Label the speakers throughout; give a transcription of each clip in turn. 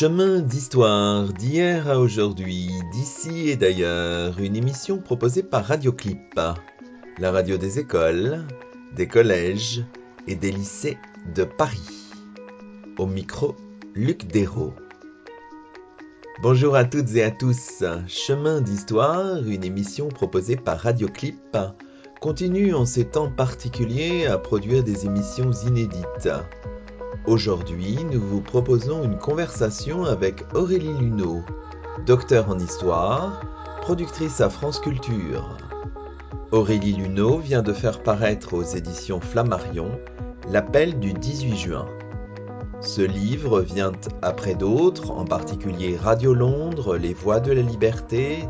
Speaker 1: Chemin d'histoire d'hier à aujourd'hui, d'ici et d'ailleurs, une émission proposée par Radioclip, la radio des écoles, des collèges et des lycées de Paris. Au micro, Luc Dérault. Bonjour à toutes et à tous. Chemin d'histoire, une émission proposée par Radioclip, continue en ces temps particuliers à produire des émissions inédites. Aujourd'hui, nous vous proposons une conversation avec Aurélie Luneau, docteur en histoire, productrice à France Culture. Aurélie Luneau vient de faire paraître aux éditions Flammarion L'appel du 18 juin. Ce livre vient après d'autres, en particulier Radio Londres, Les Voix de la Liberté,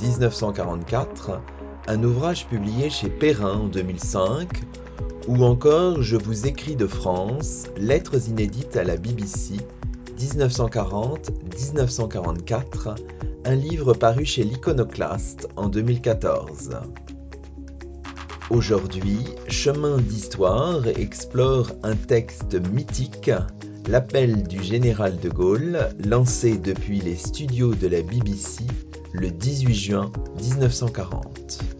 Speaker 1: 1940-1944, un ouvrage publié chez Perrin en 2005, ou encore Je vous écris de France, lettres inédites à la BBC, 1940-1944, un livre paru chez l'Iconoclaste en 2014. Aujourd'hui, Chemin d'Histoire explore un texte mythique, L'appel du général de Gaulle, lancé depuis les studios de la BBC le 18 juin 1940.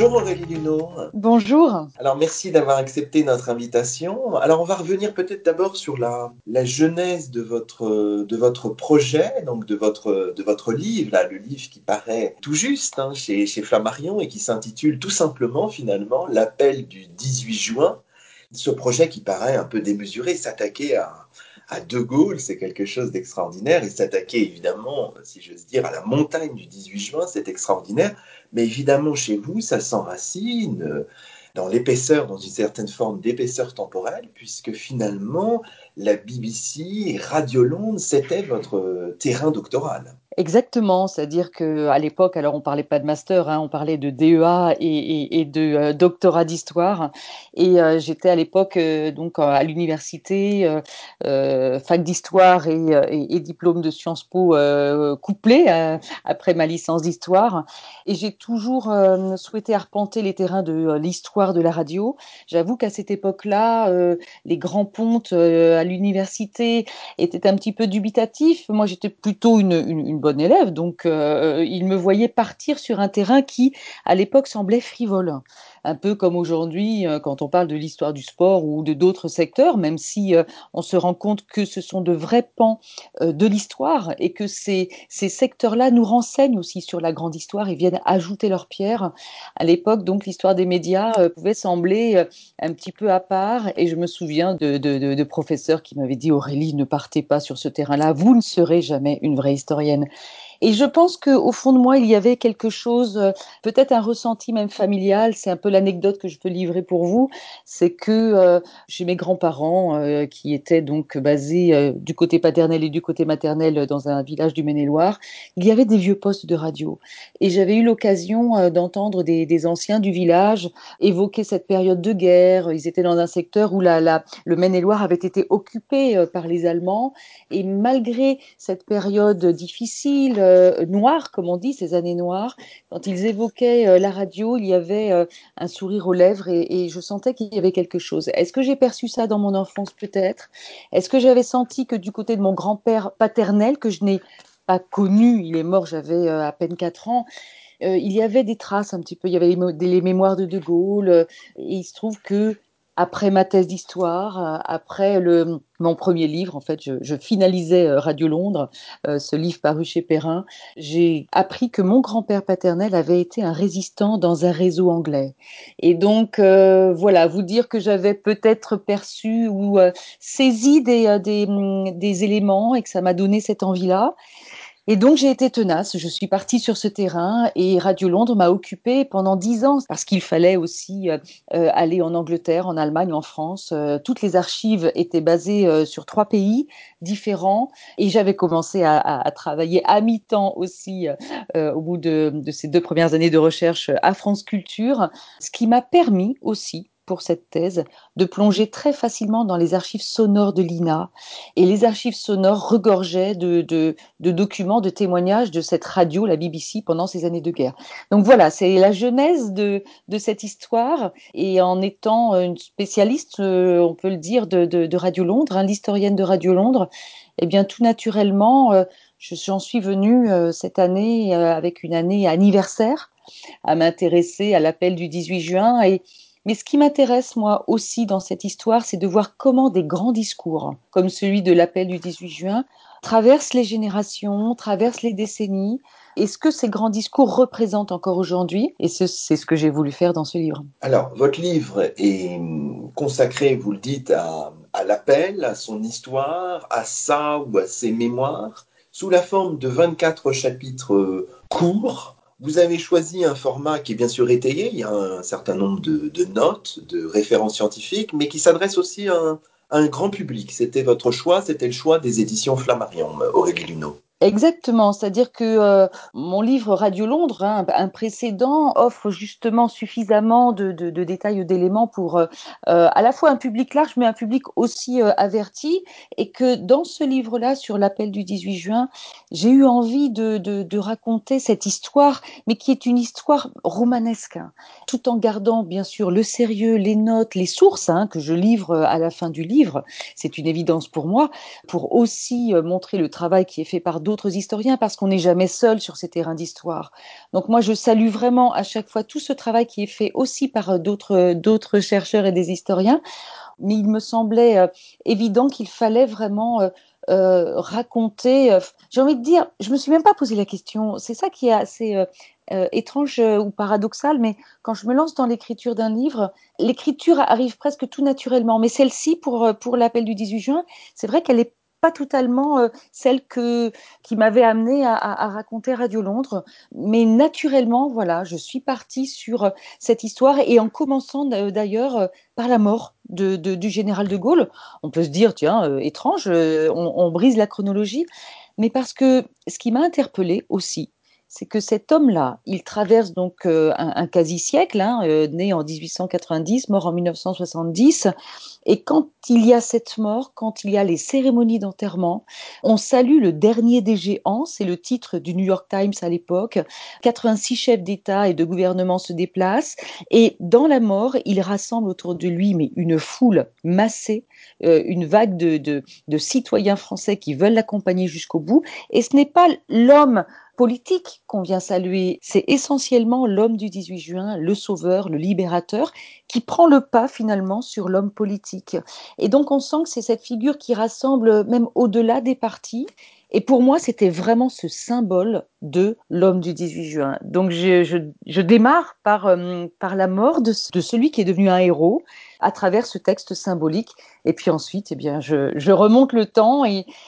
Speaker 1: Bonjour Aurélie Luneau.
Speaker 2: Bonjour.
Speaker 1: Alors merci d'avoir accepté notre invitation. Alors on va revenir peut-être d'abord sur la, la genèse de votre, de votre projet, donc de votre, de votre livre, là, le livre qui paraît tout juste hein, chez, chez Flammarion et qui s'intitule tout simplement finalement L'appel du 18 juin. Ce projet qui paraît un peu démesuré, s'attaquer à, à De Gaulle, c'est quelque chose d'extraordinaire. Et s'attaquer évidemment, si j'ose dire, à la montagne du 18 juin, c'est extraordinaire. Mais évidemment, chez vous, ça s'enracine euh, dans l'épaisseur, dans une certaine forme d'épaisseur temporelle, puisque finalement, la BBC, Radio Londres, c'était votre terrain doctoral.
Speaker 2: Exactement, c'est-à-dire que à l'époque, alors on parlait pas de master, hein, on parlait de DEA et, de euh, doctorat d'histoire. Et euh, j'étais à l'époque euh, donc à l'université, euh, fac d'histoire et, et, diplôme de Sciences Po couplé après ma licence d'histoire. Et j'ai toujours souhaité arpenter les terrains de l'histoire de la radio. J'avoue qu'à cette époque-là, les grands pontes à l'université étaient un petit peu dubitatifs. Moi, j'étais plutôt une, une, une bon élève, donc euh, il me voyait partir sur un terrain qui, à l'époque, semblait frivole un peu comme aujourd'hui euh, quand on parle de l'histoire du sport ou de d'autres secteurs, même si euh, on se rend compte que ce sont de vrais pans euh, de l'histoire et que ces, ces secteurs-là nous renseignent aussi sur la grande histoire et viennent ajouter leur pierre. À l'époque, donc, l'histoire des médias pouvait sembler un petit peu à part et je me souviens de, de, professeurs qui m'avaient dit Aurélie, ne partez pas sur ce terrain-là, vous ne serez jamais une vraie historienne. Et je pense qu'au fond de moi, il y avait quelque chose, euh, peut-être un ressenti même familial. C'est un peu l'anecdote que je peux livrer pour vous. C'est que euh, chez mes grands-parents, euh, qui étaient donc basés euh, du côté paternel et du côté maternel dans un village du Maine-et-Loire, il y avait des vieux postes de radio. Et j'avais eu l'occasion d'entendre des, anciens du village évoquer cette période de guerre. Ils étaient dans un secteur où le Maine-et-Loire avait été occupé par les Allemands. Et malgré cette période difficile, euh, noires, comme on dit, ces années noires, quand ils évoquaient euh, la radio, il y avait euh, un sourire aux lèvres et, je sentais qu'il y avait quelque chose. Est-ce que j'ai perçu ça dans mon enfance peut-être? Est-ce que j'avais senti que du côté de mon grand-père paternel, que je n'ai pas connu, il est mort, j'avais euh, à peine 4 ans, il y avait des traces un petit peu, il y avait les, les mémoires de De Gaulle, et il se trouve que après ma thèse d'histoire, euh, après le, mon premier livre, en fait, je, je finalisais euh, Radio Londres, euh, ce livre paru chez Perrin, j'ai appris que mon grand-père paternel avait été un résistant dans un réseau anglais. Et donc, euh, voilà, vous dire que j'avais peut-être perçu ou euh, saisi des, des, des éléments et que ça m'a donné cette envie-là. Et donc j'ai été tenace, je suis partie sur ce terrain et Radio Londres m'a occupée pendant dix ans parce qu'il fallait aussi euh, aller en Angleterre, en Allemagne, en France. Euh, toutes les archives étaient basées euh, sur trois pays différents et j'avais commencé à, à, à, travailler à mi-temps aussi euh, au bout de, de ces deux premières années de recherche à France Culture, ce qui m'a permis aussi pour cette thèse de plonger très facilement dans les archives sonores de l'INA. Et les archives sonores regorgeaient de, de, documents, de témoignages de cette radio, la BBC, pendant ces années de guerre. Donc voilà, c'est la genèse de, de cette histoire. Et en étant une spécialiste, euh, on peut le dire, de, Radio Londres, hein, l'historienne de Radio Londres, eh bien tout naturellement, euh, j'en suis venue euh, cette année avec une année anniversaire à m'intéresser à l'appel du 18 juin. Et, mais ce qui m'intéresse, moi aussi, dans cette histoire, c'est de voir comment des grands discours, comme celui de l'appel du 18 juin, traversent les générations, traversent les décennies. Et ce que ces grands discours représentent encore aujourd'hui, et c'est ce que j'ai voulu faire dans ce livre.
Speaker 1: Alors, votre livre est consacré, vous le dites, à, à l'appel, à son histoire, à ça ou à ses mémoires, sous la forme de 24 chapitres courts vous avez choisi un format qui est bien sûr étayé, il y a un certain nombre de, notes, de références scientifiques, mais qui s'adresse aussi à un, grand public. C'était votre choix, c'était le choix des éditions Flammarion, Aurélie Luneau.
Speaker 2: Exactement, c'est-à-dire que euh, mon livre Radio Londres, hein, un précédent, offre justement suffisamment de, détails, d'éléments pour euh, euh, à la fois un public large, mais un public aussi averti, et que dans ce livre-là, sur l'appel du 18 juin, j'ai eu envie de, de, raconter cette histoire, mais qui est une histoire romanesque, hein, tout en gardant bien sûr le sérieux, les notes, les sources hein, que je livre à la fin du livre. C'est une évidence pour moi, pour aussi montrer le travail qui est fait par d'autres d'autres historiens parce qu'on n'est jamais seul sur ces terrains d'histoire. Donc moi, je salue vraiment à chaque fois tout ce travail qui est fait aussi par euh, d'autres euh, d'autres chercheurs et des historiens. Mais il me semblait euh, évident qu'il fallait vraiment raconter. J'ai envie de dire, je me suis même pas posé la question. C'est ça qui est assez étrange ou paradoxal, mais quand je me lance dans l'écriture d'un livre, l'écriture arrive presque tout naturellement. Mais celle-ci, pour, pour l'appel du 18 juin, c'est vrai qu'elle est pas totalement euh, celle que qui m'avait amené à, raconter Radio Londres, mais naturellement, voilà, je suis partie sur euh, cette histoire et en commençant d'ailleurs euh, par la mort de, du général de Gaulle. On peut se dire, tiens, étrange, on, brise la chronologie, mais parce que ce qui m'a interpellée aussi, c'est que cet homme-là, il traverse donc euh, un, quasi-siècle, hein, euh, né en 1890, mort en 1970, et quand il y a cette mort, quand il y a les cérémonies d'enterrement, on salue le dernier des géants, c'est le titre du New York Times à l'époque. 86 chefs d'État et de gouvernement se déplacent, et dans la mort, il rassemble autour de lui mais une foule massée, euh, une vague de, de, de citoyens français qui veulent l'accompagner jusqu'au bout, et ce n'est pas l'homme politique qu'on vient saluer, c'est essentiellement l'homme du 18 juin, le sauveur, le libérateur, qui prend le pas finalement sur l'homme politique. Et donc on sent que c'est cette figure qui rassemble même au-delà des partis. Et pour moi, c'était vraiment ce symbole de l'homme du 18 juin. Donc je, je, je démarre par, euh, par la mort de, de celui qui est devenu un héros, à travers ce texte symbolique. Et puis ensuite, eh bien, je, remonte le temps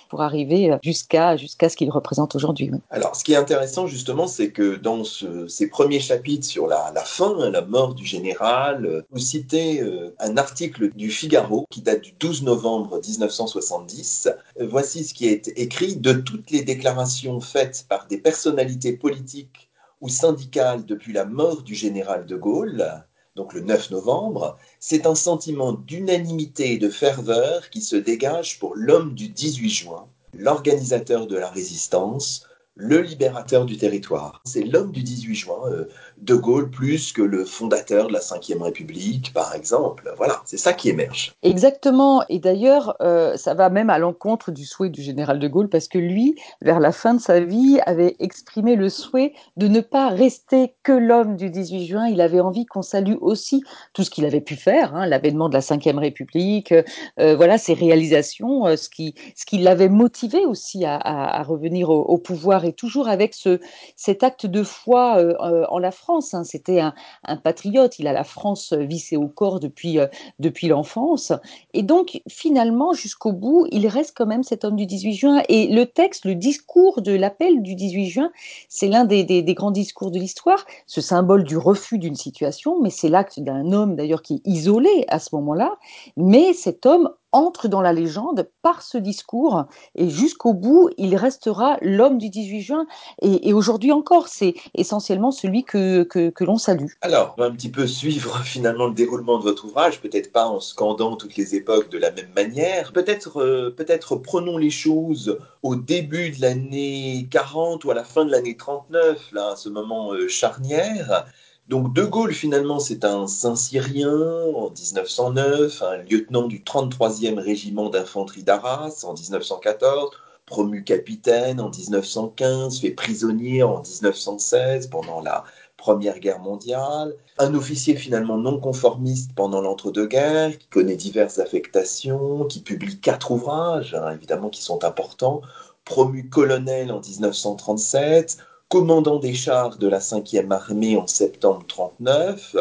Speaker 2: pour arriver jusqu'à jusqu'à ce qu'il représente aujourd'hui.
Speaker 1: Alors, ce qui est intéressant justement, c'est que dans ce, ces premiers chapitres sur la, la, fin, la mort du général, vous citez euh, un article du Figaro qui date du 12 novembre 1970. Voici ce qui est écrit de toutes les déclarations faites par des personnalités politiques ou syndicales depuis la mort du général de Gaulle donc le 9 novembre, c'est un sentiment d'unanimité et de ferveur qui se dégage pour l'homme du 18 juin, l'organisateur de la résistance, le libérateur du territoire. C'est l'homme du 18 juin, euh, De Gaulle plus que le fondateur de la Ve République, par exemple. Voilà, c'est ça qui émerge.
Speaker 2: Exactement. Et d'ailleurs, euh, ça va même à l'encontre du souhait du général De Gaulle, parce que lui, vers la fin de sa vie, avait exprimé le souhait de ne pas rester que l'homme du 18 juin. Il avait envie qu'on salue aussi tout ce qu'il avait pu faire, hein, l'avènement de la Ve République, euh, voilà, ses réalisations, euh, ce qui, ce qui l'avait motivé aussi à, revenir au, au pouvoir et toujours avec ce, cet acte de foi euh, euh, en la France. Hein. C'était un, patriote, il a la France vissée au corps depuis, euh, depuis l'enfance. Et donc, finalement, jusqu'au bout, il reste quand même cet homme du 18 juin. Et le texte, le discours de l'appel du 18 juin, c'est l'un des, des, grands discours de l'histoire, ce symbole du refus d'une situation, mais c'est l'acte d'un homme d'ailleurs qui est isolé à ce moment-là. Mais cet homme entre dans la légende par ce discours et jusqu'au bout, il restera l'homme du 18 juin. Et, aujourd'hui encore, c'est essentiellement celui que, que, l'on salue.
Speaker 1: Alors, on va un petit peu suivre finalement le déroulement de votre ouvrage, peut-être pas en scandant toutes les époques de la même manière. Peut-être euh, peut-être prenons les choses au début de l'année 40 ou à la fin de l'année 39, là, à ce moment euh, charnière. Donc De Gaulle, finalement, c'est un Saint-Cyrien en 1909, un lieutenant du 33e régiment d'infanterie d'Arras en 1914, promu capitaine en 1915, fait prisonnier en 1916 pendant la Première Guerre mondiale, un officier finalement non conformiste pendant l'entre-deux-guerres, qui connaît diverses affectations, qui publie quatre ouvrages, hein, évidemment, qui sont importants, promu colonel en 1937, commandant des chars de la 5e armée en septembre 39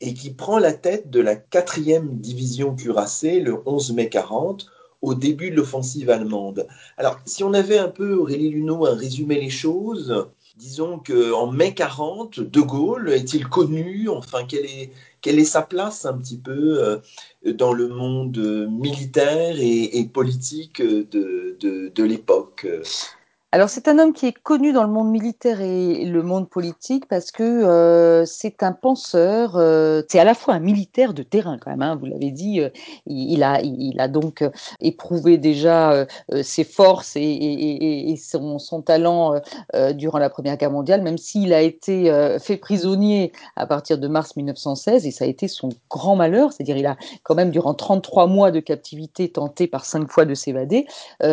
Speaker 1: et qui prend la tête de la 4e division cuirassée le 11 mai 40 au début de l'offensive allemande. Alors, si on avait un peu, Aurélie Luneau, à résumer les choses, disons qu'en mai 40, De Gaulle est-il connu? Enfin, quelle est, quelle est sa place un petit peu euh, dans le monde militaire et, politique de, de l'époque?
Speaker 2: Alors c'est un homme qui est connu dans le monde militaire et le monde politique parce que euh, c'est un penseur, euh, c'est à la fois un militaire de terrain quand même, hein, vous l'avez dit, euh, il, a, il a donc éprouvé déjà ses forces et, son, son, talent durant la Première Guerre mondiale, même s'il a été fait prisonnier à partir de mars 1916 et ça a été son grand malheur, c'est-à-dire il a quand même durant 33 mois de captivité tenté par cinq fois de s'évader.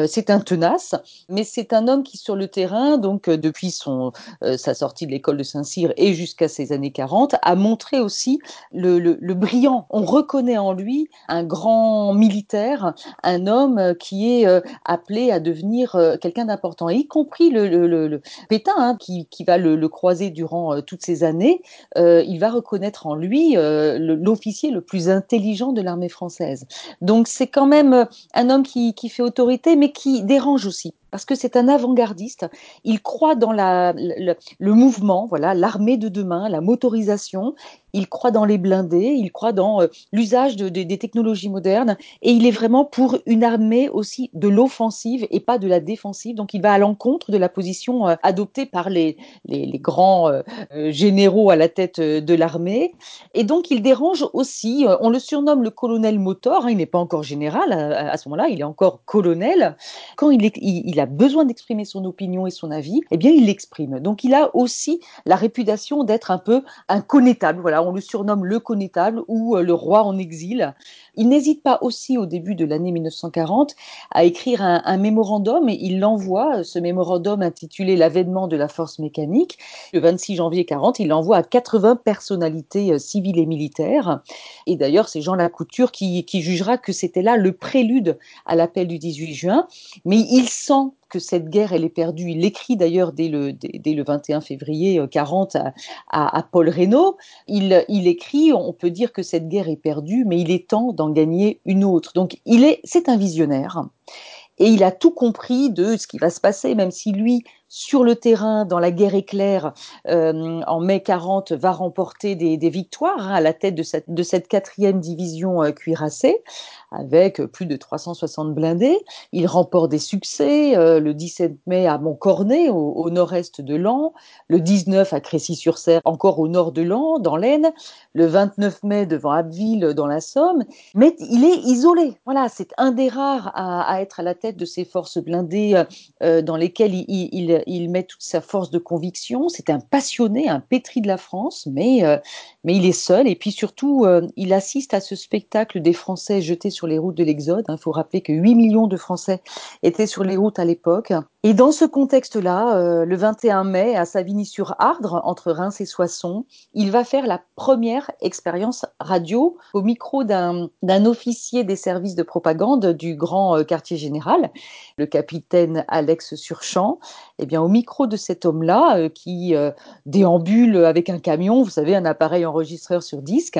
Speaker 2: c'est un tenace, mais c'est un homme qui sur le terrain, donc euh, depuis euh, sa sortie de l'école de Saint-Cyr et jusqu'à ses années 40, a montré aussi le, brillant. On reconnaît en lui un grand militaire, un homme euh, qui est appelé à devenir quelqu'un d'important, y compris le, Pétain, hein, qui, va le, croiser durant toutes ces années. il va reconnaître en lui l'officier le plus intelligent de l'armée française. Donc c'est quand même un homme qui fait autorité, mais qui dérange aussi parce que c'est un avant-gardiste. Il croit dans le, le, mouvement, voilà, l'armée de demain, la motorisation il croit dans les blindés, il croit dans euh, l'usage des technologies modernes, et il est vraiment pour une armée aussi de l'offensive et pas de la défensive. Donc il va à l'encontre de la position euh, adoptée par les, les, grands euh, généraux à la tête de l'armée. Et donc il dérange aussi, on le surnomme le colonel motor, hein, il n'est pas encore général à, ce moment-là, il est encore colonel. Quand il, a besoin d'exprimer son opinion et son avis, eh bien il l'exprime. Donc il a aussi la réputation d'être un peu un connétable. Voilà, on le surnomme le connétable ou euh, le roi en exil. Il n'hésite pas aussi au début de l'année 1940 à écrire un, mémorandum et il l'envoie, ce mémorandum intitulé L'avènement de la force mécanique, le 26 janvier 40, il l'envoie à 80 personnalités euh, civiles et militaires. Et d'ailleurs, c'est Jean Lacouture qui, qui jugera que c'était là le prélude à l'appel du 18 juin, mais il sent que cette guerre, elle est perdue. Il l'écrit d'ailleurs dès le, dès, le 21 février 40 euh, à, à, Paul Reynaud. Il, il, écrit, on peut dire que cette guerre est perdue, mais il est temps d'en gagner une autre. Donc, il est, c'est un visionnaire. Et il a tout compris de ce qui va se passer, même si lui, sur le terrain, dans la guerre éclair, euh, en mai 40, va remporter des, victoires hein, à la tête de cette, division euh, cuirassée avec plus de 360 blindés. Il remporte des succès euh, le 17 mai à Montcornet, au, nord-est de Laon, le 19 à Crécy-sur-Serre, encore au nord de Laon, dans l'Aisne, le 29 mai devant Abbeville, dans la Somme. Mais il est isolé. Voilà, c'est un des rares à, être à la tête de ces forces blindées dans lesquelles il, il, met toute sa force de conviction. C'est un passionné, un pétri de la France, mais, mais il est seul. Et puis surtout, il assiste à ce spectacle des Français jetés sur les routes de l'Exode. Il faut rappeler que 8 millions de Français étaient sur les routes à l'époque. Et dans ce contexte-là, euh, le 21 mai, à Savigny-sur-Ardre, entre Reims et Soissons, il va faire la première expérience radio au micro d'un officier des services de propagande du grand euh, quartier général, le capitaine Alex Surchamp. Eh bien, au micro de cet homme-là, euh, qui déambule avec un camion, vous savez, un appareil enregistreur sur disque,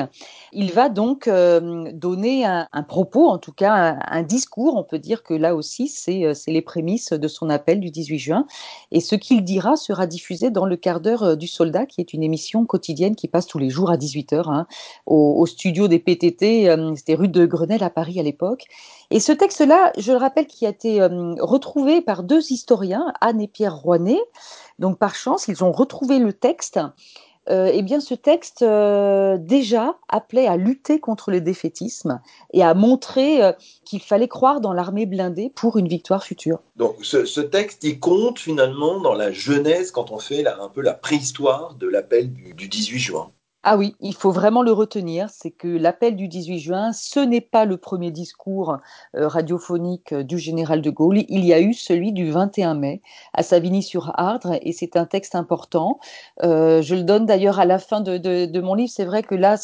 Speaker 2: il va donc donner un, propos, en tout cas un, discours. On peut dire que là aussi, c'est les prémices de son appel du 18 juin. Et ce qu'il dira sera diffusé dans le quart d'heure du soldat, qui est une émission quotidienne qui passe tous les jours à 18h hein, au, studio des PTT. C'était rue de Grenelle à Paris à l'époque. Et ce texte-là, je le rappelle, qui a été retrouvé par deux historiens, Anne et Pierre Rouanet. Donc par chance, ils ont retrouvé le texte euh, eh bien, ce texte euh, déjà appelait à lutter contre le défaitisme et à montrer euh, qu'il fallait croire dans l'armée blindée pour une victoire future.
Speaker 1: Donc, ce, texte, il compte finalement dans la genèse quand on fait un peu la préhistoire de l'appel du, du 18 juin.
Speaker 2: Ah oui, il faut vraiment le retenir, c'est que l'appel du 18 juin, ce n'est pas le premier discours euh, radiophonique euh, du général de Gaulle, il y a eu celui du 21 mai à Savigny-sur-Ardre, et c'est un texte important. Euh, je le donne d'ailleurs à la fin de, mon livre, c'est vrai que là,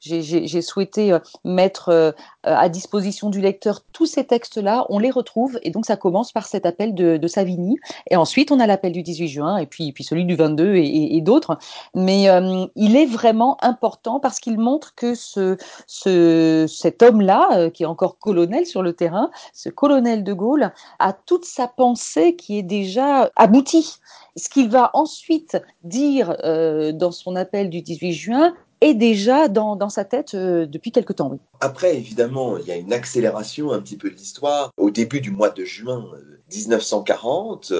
Speaker 2: j'ai, souhaité mettre à disposition du lecteur tous ces textes-là, on les retrouve, et donc ça commence par cet appel de, Savigny, et ensuite on a l'appel du 18 juin, et puis, celui du 22 et, d'autres, mais il est vraiment important parce qu'il montre que ce, ce, cet homme-là, euh, qui est encore colonel sur le terrain, ce colonel de Gaulle, a toute sa pensée qui est déjà aboutie. Ce qu'il va ensuite dire euh, dans son appel du 18 juin est déjà dans, sa tête euh, depuis quelque temps.
Speaker 1: Après, évidemment, il y a une accélération un petit peu de l'histoire. Au début du mois de juin 1940,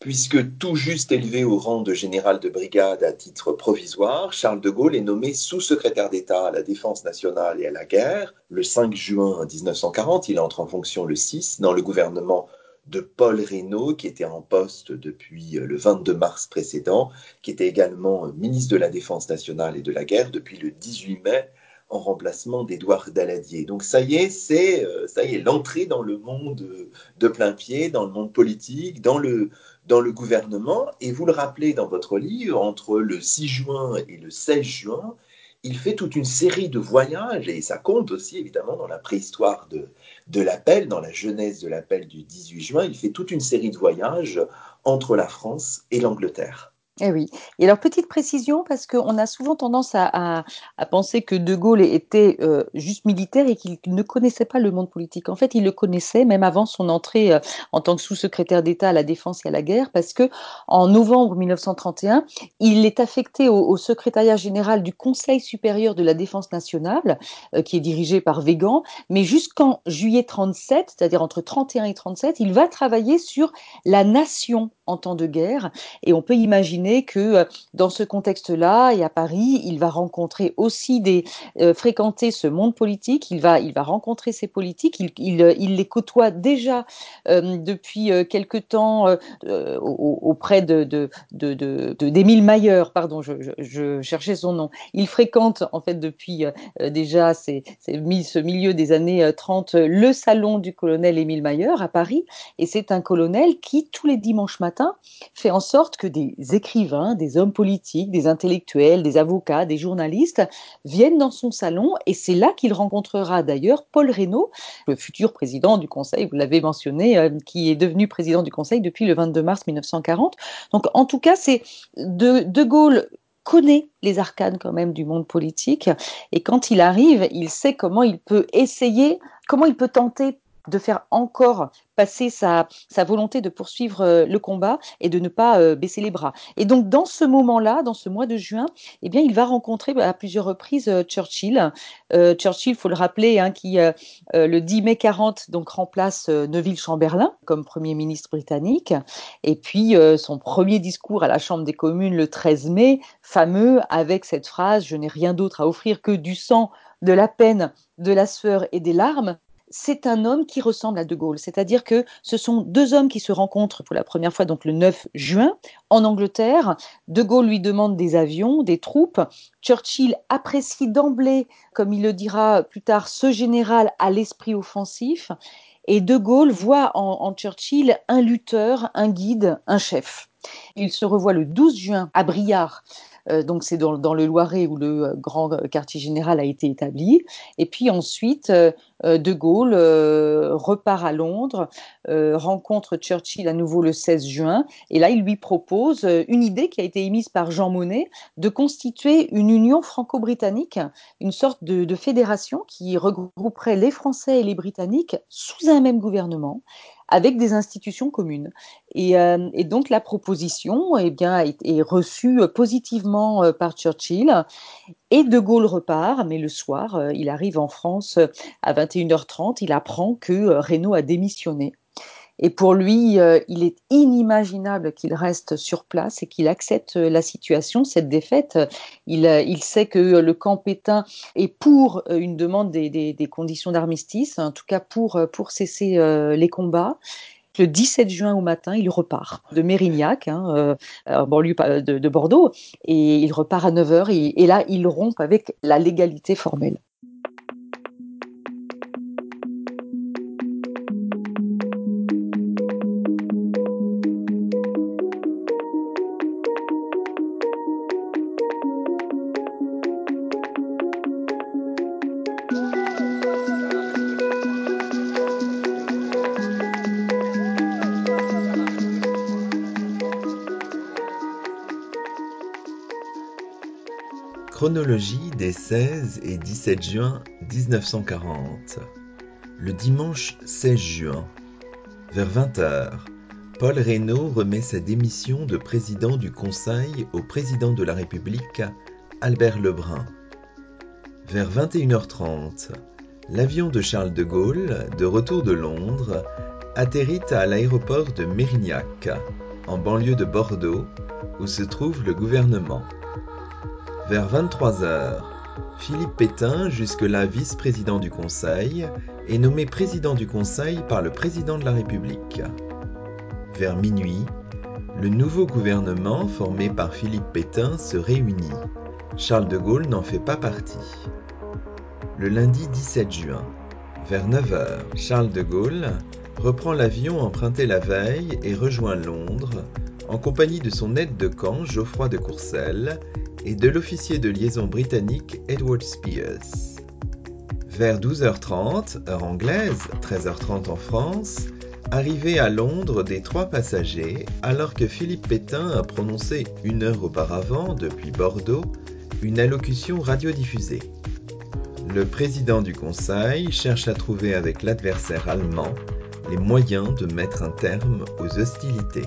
Speaker 1: puisque tout juste élevé au rang de général de brigade à titre provisoire, Charles de Gaulle est nommé sous-secrétaire d'État à la défense nationale et à la guerre. Le 5 juin 1940, il entre en fonction le 6 dans le gouvernement de Paul Reynaud, qui était en poste depuis le 22 mars précédent, qui était également ministre de la Défense nationale et de la guerre depuis le 18 mai en remplacement d'Édouard Daladier. Donc ça y est, c'est ça y est l'entrée dans le monde de plein pied, dans le monde politique, dans le dans le gouvernement. Et vous le rappelez dans votre livre, entre le 6 juin et le 16 juin, il fait toute une série de voyages, et ça compte aussi évidemment dans la préhistoire de, de l'appel, dans la genèse de l'appel du 18 juin, il fait toute une série de voyages entre la France et l'Angleterre.
Speaker 2: Eh oui. Et alors, petite précision, parce qu'on a souvent tendance à, penser que De Gaulle était euh, juste militaire et qu'il ne connaissait pas le monde politique. En fait, il le connaissait même avant son entrée euh, en tant que sous-secrétaire d'État à la Défense et à la Guerre, parce que en novembre 1931, il est affecté au, au secrétariat général du Conseil supérieur de la Défense nationale, euh, qui est dirigé par Végan. Mais jusqu'en juillet 37, c'est-à-dire entre 31 et 37, il va travailler sur la nation en temps de guerre. Et on peut imaginer que euh, dans ce contexte-là, et à Paris, il va rencontrer aussi des euh, fréquenter ce monde politique. Il va il va rencontrer ces politiques. Il, il, euh, les côtoie déjà depuis quelque temps auprès de d'Émile de, Mayer. Pardon, je, cherchais son nom. Il fréquente en fait depuis déjà c'est ce milieu des années 30 le salon du colonel Émile Mayer à Paris. Et c'est un colonel qui tous les dimanches matins matin fait en sorte que des écrivains, des hommes politiques, des intellectuels, des avocats, des journalistes viennent dans son salon et c'est là qu'il rencontrera d'ailleurs Paul Reynaud, le futur président du Conseil, vous l'avez mentionné, euh, qui est devenu président du Conseil depuis le 22 mars 1940. Donc en tout cas, c'est de, de Gaulle connaît les arcanes quand même du monde politique et quand il arrive, il sait comment il peut essayer, comment il peut tenter de faire encore passer sa, sa volonté de poursuivre euh, le combat et de ne pas euh, baisser les bras. Et donc dans ce moment-là, dans ce mois de juin, eh bien il va rencontrer bah, à plusieurs reprises euh, Churchill. Euh, Churchill, faut le rappeler, hein, qui euh, euh, le 10 mai 40 donc remplace Neville Chamberlain comme premier ministre britannique. Et puis son premier discours à la Chambre des communes le 13 mai, fameux avec cette phrase "Je n'ai rien d'autre à offrir que du sang." de la peine, de la sueur et des larmes, c'est un homme qui ressemble à De Gaulle. C'est-à-dire que ce sont deux hommes qui se rencontrent pour la première fois, donc le 9 juin, en Angleterre. De Gaulle lui demande des avions, des troupes. Churchill apprécie d'emblée, comme il le dira plus tard, ce général à l'esprit offensif. Et De Gaulle voit en, en Churchill un lutteur, un guide, un chef. Il se revoit le 12 juin à Briard donc c'est dans, le Loiret où le euh, grand quartier général a été établi. Et puis ensuite, euh, De Gaulle repart à Londres, rencontre Churchill à nouveau le 16 juin, et là il lui propose une idée qui a été émise par Jean Monnet de constituer une union franco-britannique, une sorte de fédération qui regrouperait les Français et les Britanniques sous un même gouvernement avec des institutions communes. Et, euh, donc la proposition eh bien, est, reçue positivement euh, par Churchill et De Gaulle repart, mais le soir, euh, il arrive en France à 21h30, il apprend que Renault a démissionné. Et pour lui, euh, il est inimaginable qu'il reste sur place et qu'il accepte la situation, cette défaite. Il, euh, il, sait que le camp Pétain est pour euh, une demande des, des, des conditions d'armistice, en tout cas pour, pour cesser les combats. Le 17 juin au matin, il repart de Mérignac, hein, euh, de, de, Bordeaux, et il repart à 9h. Et, et là, il rompt avec la légalité formelle.
Speaker 1: 16 et 17 juin 1940. Le dimanche 16 juin, vers 20h, Paul Reynaud remet sa démission de président du Conseil au président de la République, Albert Lebrun. Vers 21h30, l'avion de Charles de Gaulle, de retour de Londres, atterrit à l'aéroport de Mérignac, en banlieue de Bordeaux, où se trouve le gouvernement. Vers 23 heures, Philippe Pétain, jusque-là vice-président du Conseil, est nommé président du Conseil par le président de la République. Vers minuit, le nouveau gouvernement formé par Philippe Pétain se réunit. Charles de Gaulle n'en fait pas partie. Le lundi 17 juin, vers 9h, Charles de Gaulle reprend l'avion emprunté la veille et rejoint Londres en compagnie de son aide de camp Geoffroy de Courcelles et de l'officier de liaison britannique Edward Spears. Vers 12h30, heure anglaise, 13h30 en France, arrivé à Londres des trois passagers, alors que Philippe Pétain a prononcé une heure auparavant, depuis Bordeaux, une allocution radiodiffusée. Le président du Conseil cherche à trouver avec l'adversaire allemand les moyens de mettre un terme aux hostilités.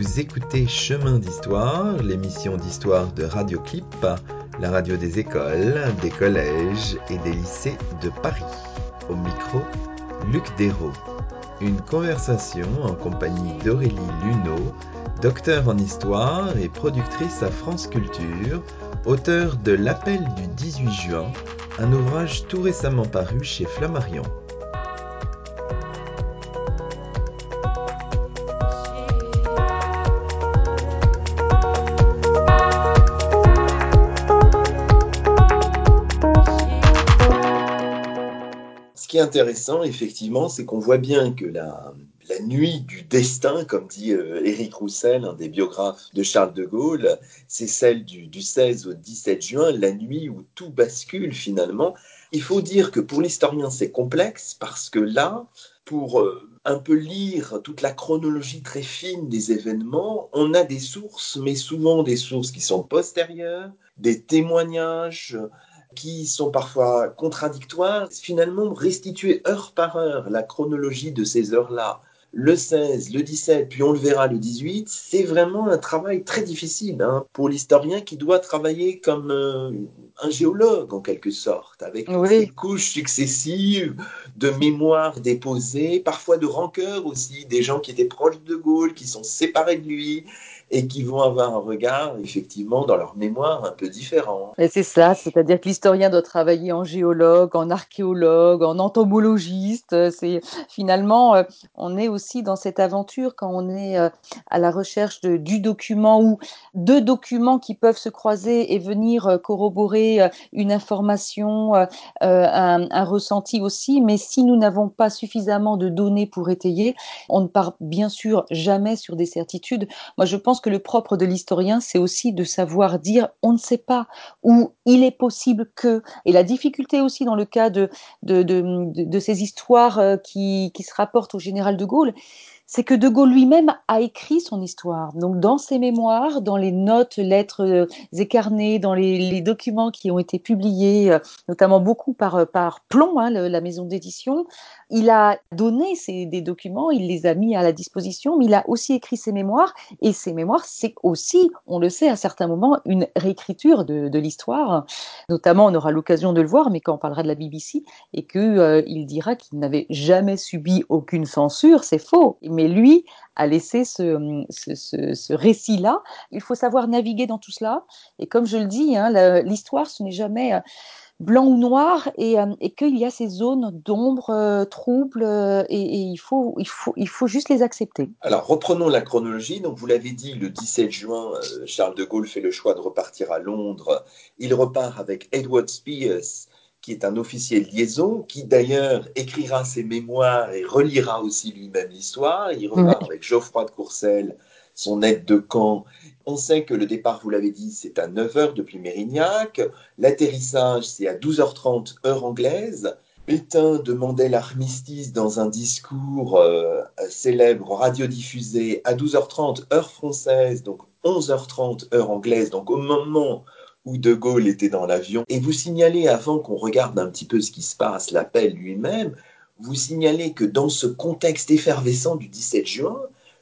Speaker 1: Vous écoutez Chemin d'Histoire, l'émission d'histoire de Radioclip, la radio des écoles, des collèges et des lycées de Paris. Au micro, Luc Dérault. Une conversation en compagnie d'Aurélie Luneau, docteur en histoire et productrice à France Culture, auteur de L'appel du 18 juin, un ouvrage tout récemment paru chez Flammarion. Intéressant, effectivement, c'est qu'on voit bien que la, la nuit du destin, comme dit euh, Éric Roussel, un des biographes de Charles de Gaulle, c'est celle du, du 16 au 17 juin, la nuit où tout bascule finalement. Il faut dire que pour l'historien, c'est complexe parce que là, pour euh, un peu lire toute la chronologie très fine des événements, on a des sources, mais souvent des sources qui sont postérieures, des témoignages, qui sont parfois contradictoires, finalement restituer heure par heure la chronologie de ces heures-là, le 16, le 17, puis on le verra le 18, c'est vraiment un travail très difficile hein, pour l'historien qui doit travailler comme euh, un géologue en quelque sorte, avec oui. ces couches successives de mémoire déposées, parfois de rancœur aussi, des gens qui étaient proches de Gaulle, qui sont séparés de lui, et qui vont avoir un regard, effectivement, dans leur mémoire un peu différent.
Speaker 2: Et c'est ça, c'est-à-dire que l'historien doit travailler en géologue, en archéologue, en entomologiste. C'est finalement, euh, on est aussi dans cette aventure quand on est euh, à la recherche de, du document ou deux documents qui peuvent se croiser et venir euh, corroborer une information, un, un ressenti aussi. Mais si nous n'avons pas suffisamment de données pour étayer, on ne part bien sûr jamais sur des certitudes. Moi, je pense que le propre de l'historien, c'est aussi de savoir dire on ne sait pas ou il est possible que. Et la difficulté aussi dans le cas de, de, de, de ces histoires euh, qui, qui se rapportent au général de Gaulle, c'est que De Gaulle lui-même a écrit son histoire. Donc, dans ses mémoires, dans les notes, lettres euh, et carnets, dans les, documents qui ont été publiés, euh, notamment beaucoup par, par Plomb, hein, la maison d'édition, il a donné des documents, il les a mis à la disposition, mais il a aussi écrit ses mémoires. Et ses mémoires, c'est aussi, on le sait à certains moments, une réécriture de, l'histoire. Notamment, on aura l'occasion de le voir, mais quand on parlera de la BBC, et qu'il il dira qu'il n'avait jamais subi aucune censure, c'est faux. Mais lui a laissé ce, ce, récit-là. Il faut savoir naviguer dans tout cela. Et comme je le dis, hein, l'histoire, ce n'est jamais euh, blanc ou noir et, euh, et qu'il y a ces zones d'ombre euh, troubles et, il, faut, il, faut, il faut juste les accepter.
Speaker 1: Alors reprenons la chronologie. Donc vous l'avez dit, le 17 juin, Charles de Gaulle fait le choix de repartir à Londres. Il repart avec Edward Spears qui est un officier de liaison, qui d'ailleurs écrira ses mémoires et relira aussi lui-même l'histoire. Il repart avec Geoffroy de Courcelles, son aide de camp. On sait que le départ, vous l'avez dit, c'est à 9h depuis Mérignac. L'atterrissage, c'est à 12h30 heure anglaise. Pétain demandait l'armistice dans un discours euh, célèbre radiodiffusé à 12h30 heure française, donc 11h30 heure anglaise, donc au moment où De Gaulle était dans l'avion. Et vous signalez, avant qu'on regarde un petit peu ce qui se passe, l'appel lui-même, vous signalez que dans ce contexte effervescent du 17 juin,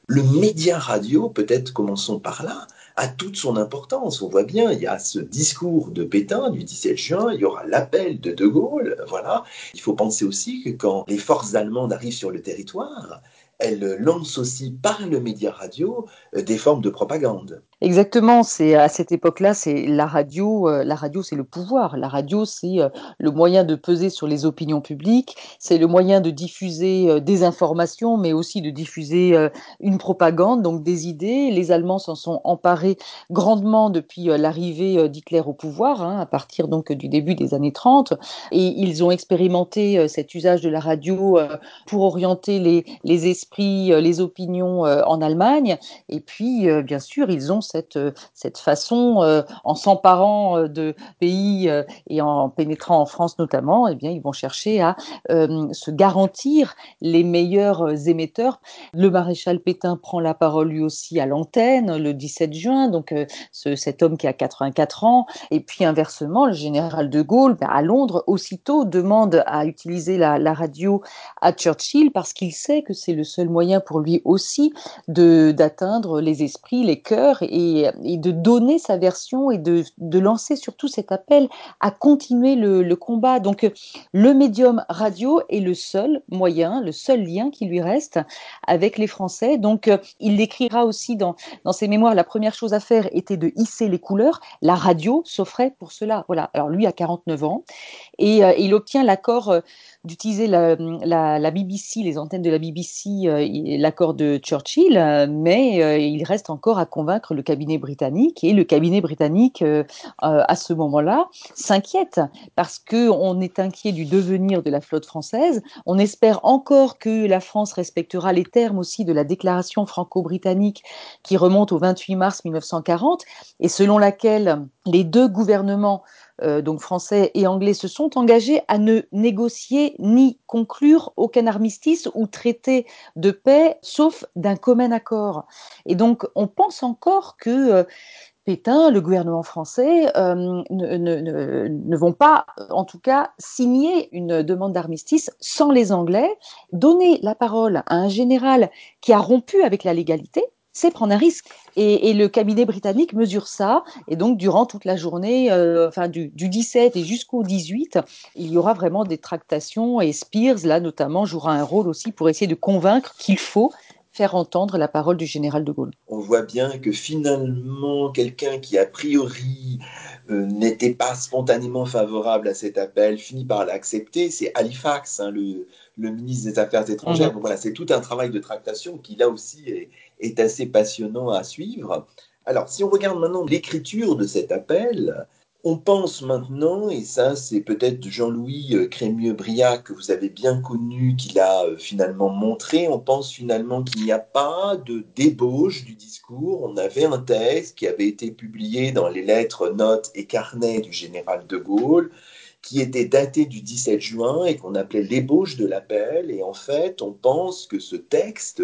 Speaker 1: le média radio, peut-être commençons par là, a toute son importance. On voit bien, il y a ce discours de Pétain du 17 juin, il y aura l'appel de De Gaulle, voilà. Il faut penser aussi que quand les forces allemandes arrivent sur le territoire, elles lancent aussi par le média radio euh, des formes de propagande.
Speaker 2: Exactement, c'est à cette époque-là, c'est la radio. Euh, la radio, c'est le pouvoir. La radio, c'est euh, le moyen de peser sur les opinions publiques. C'est le moyen de diffuser euh, des informations, mais aussi de diffuser une propagande, donc des idées. Les Allemands s'en sont emparés grandement depuis l'arrivée d'Hitler au pouvoir, hein, à partir donc du début des années 30, et ils ont expérimenté cet usage de la radio pour orienter les, les esprits, les opinions en Allemagne. Et puis, bien sûr, ils ont cette, euh, cette façon, euh, en s'emparant euh, de pays et en pénétrant en France notamment, eh bien, ils vont chercher à se garantir les meilleurs émetteurs. Le maréchal Pétain prend la parole lui aussi à l'antenne le 17 juin, donc ce, cet homme qui a 84 ans, et puis inversement, le général de Gaulle, ben, à Londres, aussitôt demande à utiliser la, radio à Churchill parce qu'il sait que c'est le seul moyen pour lui aussi d'atteindre les esprits, les cœurs et, de donner sa version et de, lancer surtout cet appel à continuer le, combat. Donc le médium radio est le seul moyen, le seul lien qui lui reste avec les Français. Donc il l'écrira aussi dans, dans ses mémoires. La première chose à faire était de hisser les couleurs. La radio s'offrait pour cela. Voilà. Alors lui a 49 ans et euh, il obtient l'accord euh, d'utiliser la, BBC, les antennes de la BBC, euh, l'accord de Churchill, mais il reste encore à convaincre le cabinet britannique et le cabinet britannique à ce moment-là s'inquiète parce que on est inquiet du devenir de la flotte française. On espère encore que la France respectera les termes aussi de la déclaration franco-britannique qui remonte au 28 mars 1940 et selon laquelle les deux gouvernements euh, donc français et anglais, se sont engagés à ne négocier ni conclure aucun armistice ou traité de paix, sauf d'un commun accord. Et donc, on pense encore que euh, Pétain, le gouvernement français, euh, ne, ne, vont pas, en tout cas, signer une demande d'armistice sans les Anglais. Donner la parole à un général qui a rompu avec la légalité, c'est prendre un risque. Et, le cabinet britannique mesure ça. Et donc, durant toute la journée, euh, enfin du, 17 et jusqu'au 18, il y aura vraiment des tractations. Et Spears, là notamment, jouera un rôle aussi pour essayer de convaincre qu'il faut faire entendre la parole du général de Gaulle.
Speaker 1: On voit bien que finalement, quelqu'un qui a priori euh, n'était pas spontanément favorable à cet appel finit par l'accepter. C'est Halifax, hein, le, ministre des Affaires étrangères. Mhm. voilà, c'est tout un travail de tractation qui là aussi est, est assez passionnant à suivre. Alors, si on regarde maintenant l'écriture de cet appel, on pense maintenant, et ça c'est peut-être Jean-Louis euh, Crémieux-Briac que vous avez bien connu, qui l'a euh, finalement montré, on pense finalement qu'il n'y a pas de débauche du discours. On avait un texte qui avait été publié dans les lettres, notes et carnets du général de Gaulle, qui était daté du 17 juin et qu'on appelait l'ébauche de l'appel. Et en fait, on pense que ce texte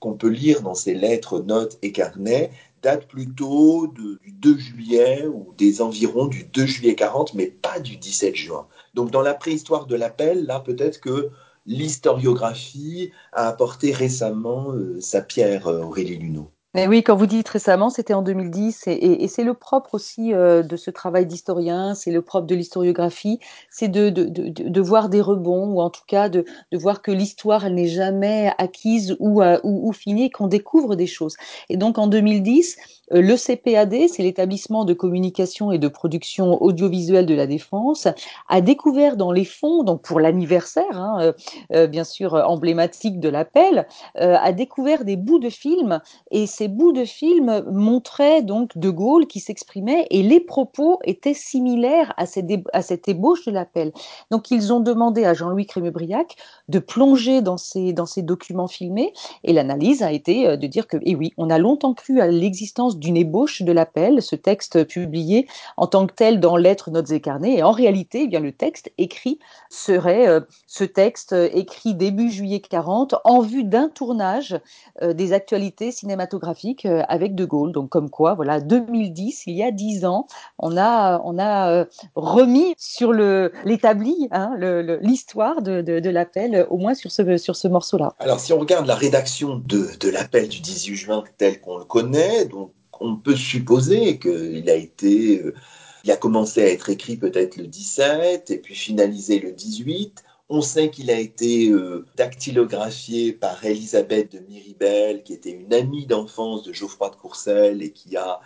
Speaker 1: qu'on peut lire dans ses lettres, notes et carnets date plutôt du 2 juillet ou des environs du 2 juillet 40, mais pas du 17 juin. Donc dans la préhistoire de l'appel, là peut-être que l'historiographie a apporté récemment euh, sa pierre, euh, Aurélie Luneau.
Speaker 2: Mais oui, quand vous dites récemment, c'était en 2010, et, et, c'est le propre aussi euh, de ce travail d'historien, c'est le propre de l'historiographie, c'est de, de, de, de, voir des rebonds, ou en tout cas de, voir que l'histoire, elle n'est jamais acquise ou, euh, ou, ou finie, qu'on découvre des choses. Et donc en 2010, euh, le CPAD, c'est l'établissement de communication et de production audiovisuelle de la Défense, a découvert dans les fonds, donc pour l'anniversaire, hein, euh, euh bien sûr emblématique de l'appel, euh, a découvert des bouts de films et ces bouts de films montraient donc De Gaulle qui s'exprimait et les propos étaient similaires à cette, ébauche de l'appel. Donc ils ont demandé à Jean-Louis Crémieux-Briac de plonger dans ces, dans ces documents filmés et l'analyse a été de dire que, eh oui, on a longtemps cru à l'existence d'une ébauche de l'appel, ce texte publié en tant que tel dans Lettres, Notes et Carnets. Et en réalité, eh bien, le texte écrit serait euh, ce texte écrit début juillet 40 en vue d'un tournage euh, des actualités cinématographiques euh, avec De Gaulle. Donc comme quoi, voilà, 2010, il y a dix ans, on a, on a euh, remis sur l'établi hein, l'histoire de l'appel, au moins sur ce, sur ce morceau-là.
Speaker 1: Alors si on regarde la rédaction de, de l'appel du 18 juin tel qu'on le connaît, donc on peut supposer qu'il a été, euh, il a commencé à être écrit peut-être le 17 et puis finalisé le 18. On sait qu'il a été euh, dactylographié par Elisabeth de Miribel, qui était une amie d'enfance de Geoffroy de Courcelles et qui a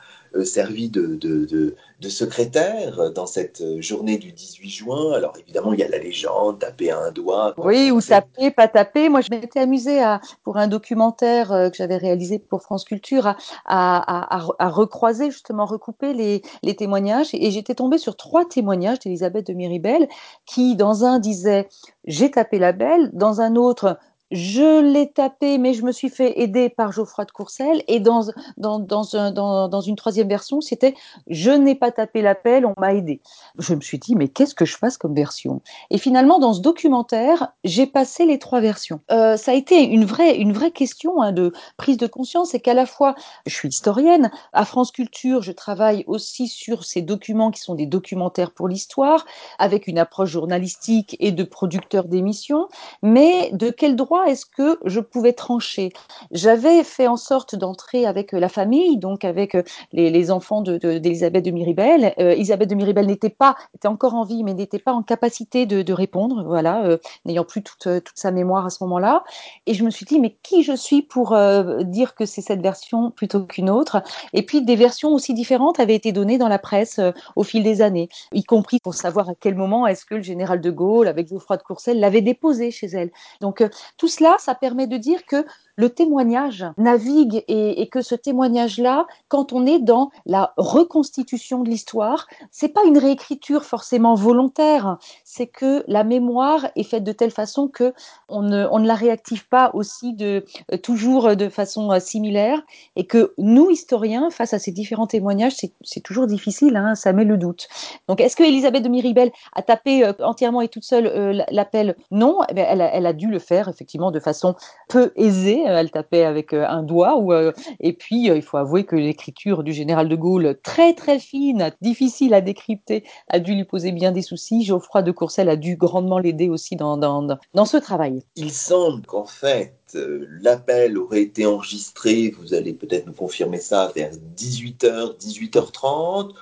Speaker 1: servi de, de, de, de, secrétaire dans cette journée du 18 juin. Alors évidemment, il y a la légende, taper à un doigt.
Speaker 2: Oui, ou taper, pas taper. Moi, je m'étais amusée à, pour un documentaire euh, que j'avais réalisé pour France Culture à, à, à, à recroiser, justement, recouper les, les témoignages. Et j'étais tombée sur trois témoignages d'Elisabeth de Miribel qui, dans un, disait « j'ai tapé la belle », dans un autre « je l'ai tapé, mais je me suis fait aider par Geoffroy de Courcelles. Et dans, dans, dans, un, dans, dans une troisième version, c'était je n'ai pas tapé l'appel, on m'a aidé. Je me suis dit, mais qu'est-ce que je fasse comme version? Et finalement, dans ce documentaire, j'ai passé les trois versions. Euh, ça a été une vraie, une vraie question hein, de prise de conscience, c'est qu'à la fois, je suis historienne, à France Culture, je travaille aussi sur ces documents qui sont des documentaires pour l'histoire, avec une approche journalistique et de producteur d'émissions, mais de quel droit est-ce que je pouvais trancher J'avais fait en sorte d'entrer avec la famille, donc avec les, les enfants d'Elisabeth de, Miribel. Euh, Elisabeth de Miribel n'était pas, était encore en vie, mais n'était pas en capacité de, répondre, voilà, euh, n'ayant plus toute, toute, sa mémoire à ce moment-là. Et je me suis dit, mais qui je suis pour euh, dire que c'est cette version plutôt qu'une autre? Et puis des versions aussi différentes avaient été données dans la presse euh, au fil des années, y compris pour savoir à quel moment est-ce que le général de Gaulle, avec Geoffroy de Courcelles, l'avait déposé chez elle. Donc euh, tout cela, ça permet de dire que le témoignage navigue et, que ce témoignage-là, quand on est dans la reconstitution de l'histoire, c'est pas une réécriture forcément volontaire, c'est que la mémoire est faite de telle façon que on ne, la réactive pas aussi de euh, toujours de façon euh, similaire et que nous historiens, face à ces différents témoignages, c'est toujours difficile, hein, ça met le doute. Donc, est-ce que Elisabeth de Miribel a tapé euh, entièrement et toute seule euh, l'appel? Non, eh elle, a, dû le faire effectivement de façon peu aisée elle tapait avec euh, un doigt. Euh, et puis, il faut avouer que l'écriture du général de Gaulle, très très fine, difficile à décrypter, a dû lui poser bien des soucis. Geoffroy de Courcelles a dû grandement l'aider aussi dans, dans, dans ce travail.
Speaker 1: Il semble qu'en fait, l'appel aurait été enregistré, vous allez peut-être nous confirmer ça, vers 18h, 18h30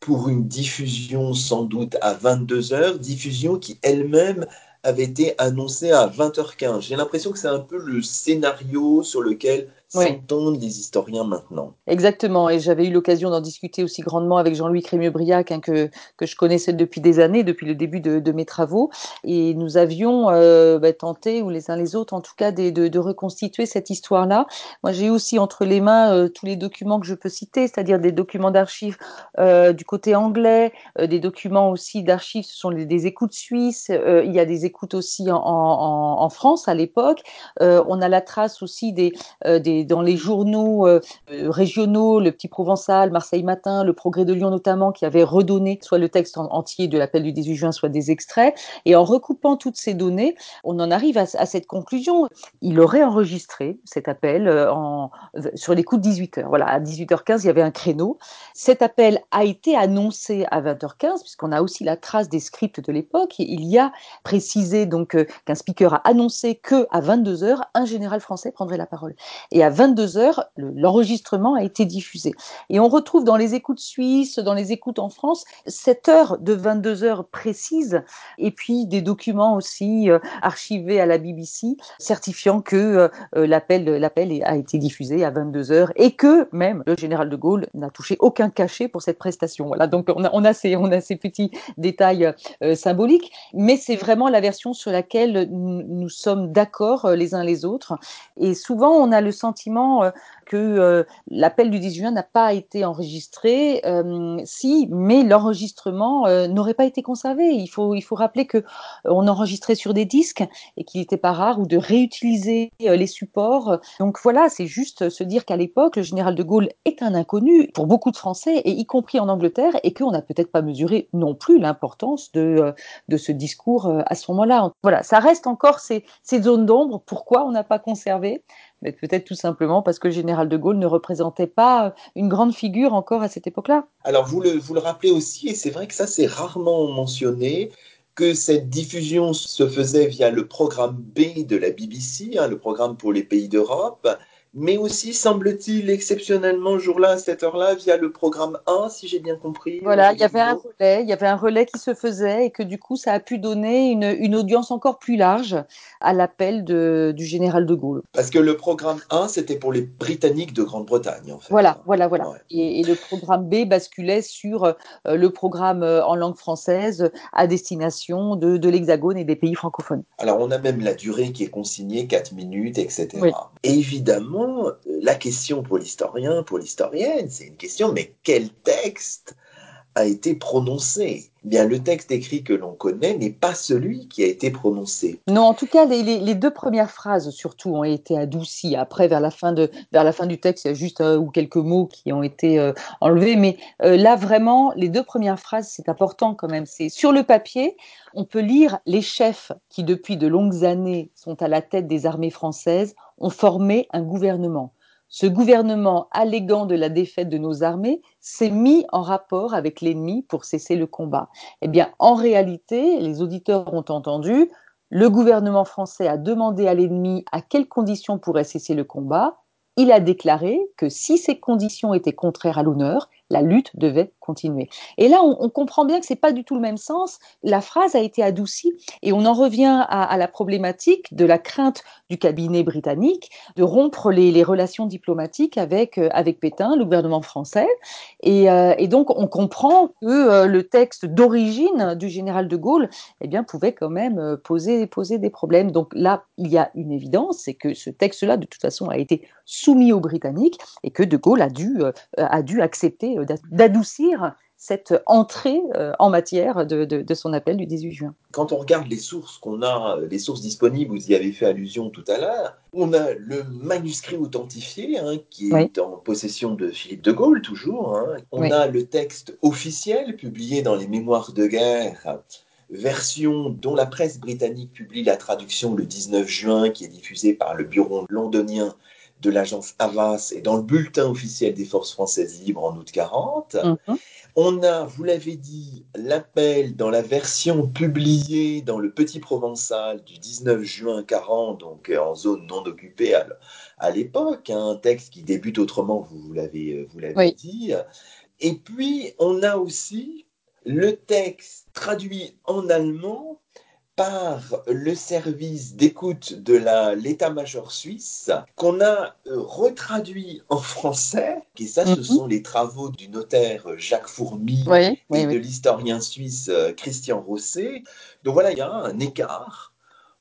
Speaker 1: pour une diffusion sans doute à 22h, diffusion qui elle-même avait été annoncé à 20h15. J'ai l'impression que c'est un peu le scénario sur lequel oui. s'entendent les historiens maintenant.
Speaker 2: Exactement, et j'avais eu l'occasion d'en discuter aussi grandement avec Jean-Louis Crémieux-Briac, hein, que, que je connaissais depuis des années, depuis le début de, de mes travaux, et nous avions euh, bah, tenté, ou les uns les autres en tout cas, de, de, de reconstituer cette histoire-là. Moi j'ai aussi entre les mains euh, tous les documents que je peux citer, c'est-à-dire des documents d'archives euh, du côté anglais, des documents aussi d'archives, ce sont les, des écoutes suisses, il y a des écoutes aussi en, en, en France à l'époque, on a la trace aussi des, des dans les journaux euh, régionaux, le Petit Provençal, Marseille Matin, le Progrès de Lyon notamment, qui avaient redonné soit le texte entier de l'appel du 18 juin, soit des extraits. Et en recoupant toutes ces données, on en arrive à, cette conclusion. Il aurait enregistré cet appel en, sur les coups de 18h. Voilà, à 18h15, il y avait un créneau. Cet appel a été annoncé à 20h15, puisqu'on a aussi la trace des scripts de l'époque. Il y a précisé donc qu'un speaker a annoncé que à 22h, un général français prendrait la parole. Et à 22h, l'enregistrement a été diffusé. Et on retrouve dans les écoutes suisses, dans les écoutes en France, cette heure de 22h précise, et puis des documents aussi euh, archivés à la BBC certifiant que euh, l'appel l'appel a été diffusé à 22h et que même le général de Gaulle n'a touché aucun cachet pour cette prestation. Voilà, donc on a, ces, petits détails euh, symboliques, mais c'est vraiment la version sur laquelle nous sommes d'accord euh, les uns les autres. Et souvent, on a le sentiment euh, que euh, l'appel du 18 juin n'a pas été enregistré. Euh, si, mais l'enregistrement n'aurait pas été conservé. Il faut, il faut rappeler que on enregistrait sur des disques et qu'il n'était pas rare ou de réutiliser les supports. Donc voilà, c'est juste se dire qu'à l'époque, le général de Gaulle est un inconnu pour beaucoup de Français, et y compris en Angleterre, et qu'on n'a peut-être pas mesuré non plus l'importance de, de ce discours à ce moment-là. Voilà, ça reste encore ces, ces zones d'ombre. Pourquoi on n'a pas conservé? Mais peut-être tout simplement parce que le général de Gaulle ne représentait pas une grande figure encore à cette époque-là.
Speaker 1: Alors vous le, vous le rappelez aussi, et c'est vrai que ça c'est rarement mentionné, que cette diffusion se faisait via le programme B de la BBC, hein, le programme pour les pays d'Europe, mais aussi, semble-t-il, exceptionnellement, jour-là, à cette heure-là, via le programme 1, si j'ai bien compris.
Speaker 2: Voilà, il y avait un relais, il y avait un relais qui se faisait et que du coup, ça a pu donner une, une audience encore plus large à l'appel du général de Gaulle.
Speaker 1: Parce que le programme 1, c'était pour les Britanniques de Grande-Bretagne, en fait.
Speaker 2: Voilà, voilà, voilà. Ouais. Et, et, le programme B basculait sur euh, le programme euh, en langue française à destination de, de l'Hexagone et des pays francophones.
Speaker 1: Alors, on a même la durée qui est consignée, 4 minutes, etc. Oui. Évidemment, la question pour l'historien, pour l'historienne, c'est une question, mais quel texte a été prononcé? Eh Bien, le texte écrit que l'on connaît n'est pas celui qui a été prononcé.
Speaker 2: Non, en tout cas, les, deux premières phrases surtout ont été adoucies. Après, vers la fin de vers la fin du texte, il y a juste ou quelques mots qui ont été euh, enlevés, mais euh, là vraiment, les deux premières phrases, c'est important quand même. C'est sur le papier, on peut lire les chefs qui depuis de longues années sont à la tête des armées françaises ont formé un gouvernement. Ce gouvernement, alléguant de la défaite de nos armées, s'est mis en rapport avec l'ennemi pour cesser le combat. Eh bien, en réalité, les auditeurs ont entendu, le gouvernement français a demandé à l'ennemi à quelles conditions pourrait cesser le combat. Il a déclaré que si ces conditions étaient contraires à l'honneur, la lutte devait continuer. Et là, on, comprend bien que c'est pas du tout le même sens. La phrase a été adoucie et on en revient à, la problématique de la crainte du cabinet britannique de rompre les, relations diplomatiques avec, euh, avec Pétain, le gouvernement français. Et, euh, donc, on comprend que euh, le texte d'origine du général de Gaulle eh bien, pouvait quand même poser, poser des problèmes. Donc là, il y a une évidence, c'est que ce texte-là, de toute façon, a été soumis aux Britanniques et que de Gaulle a dû, a dû accepter d'adoucir cette entrée euh, en matière de, de, de, son appel du 18 juin.
Speaker 1: Quand on regarde les sources qu'on a, les sources disponibles, vous y avez fait allusion tout à l'heure, on a le manuscrit authentifié hein, qui est oui. en possession de Philippe de Gaulle toujours. Hein. On oui. a le texte officiel publié dans les Mémoires de guerre version dont la presse britannique publie la traduction le 19 juin, qui est diffusée par le bureau londonien de l'agence Havas et dans le bulletin officiel des forces françaises libres en août 40. Mm -hmm. On a, vous l'avez dit, l'appel dans la version publiée dans le Petit Provençal du 19 juin 40, donc en zone non occupée à, l'époque, hein, un texte qui débute autrement, vous l'avez oui. dit. Et puis, on a aussi le texte traduit en allemand par le service d'écoute de l'état-major suisse qu'on a euh, retraduit en français. Et ça, mm -hmm. ce sont les travaux du notaire Jacques Fourmy
Speaker 2: oui,
Speaker 1: et
Speaker 2: oui,
Speaker 1: de
Speaker 2: oui.
Speaker 1: l'historien suisse euh, Christian Rosset. Donc voilà, il y a un écart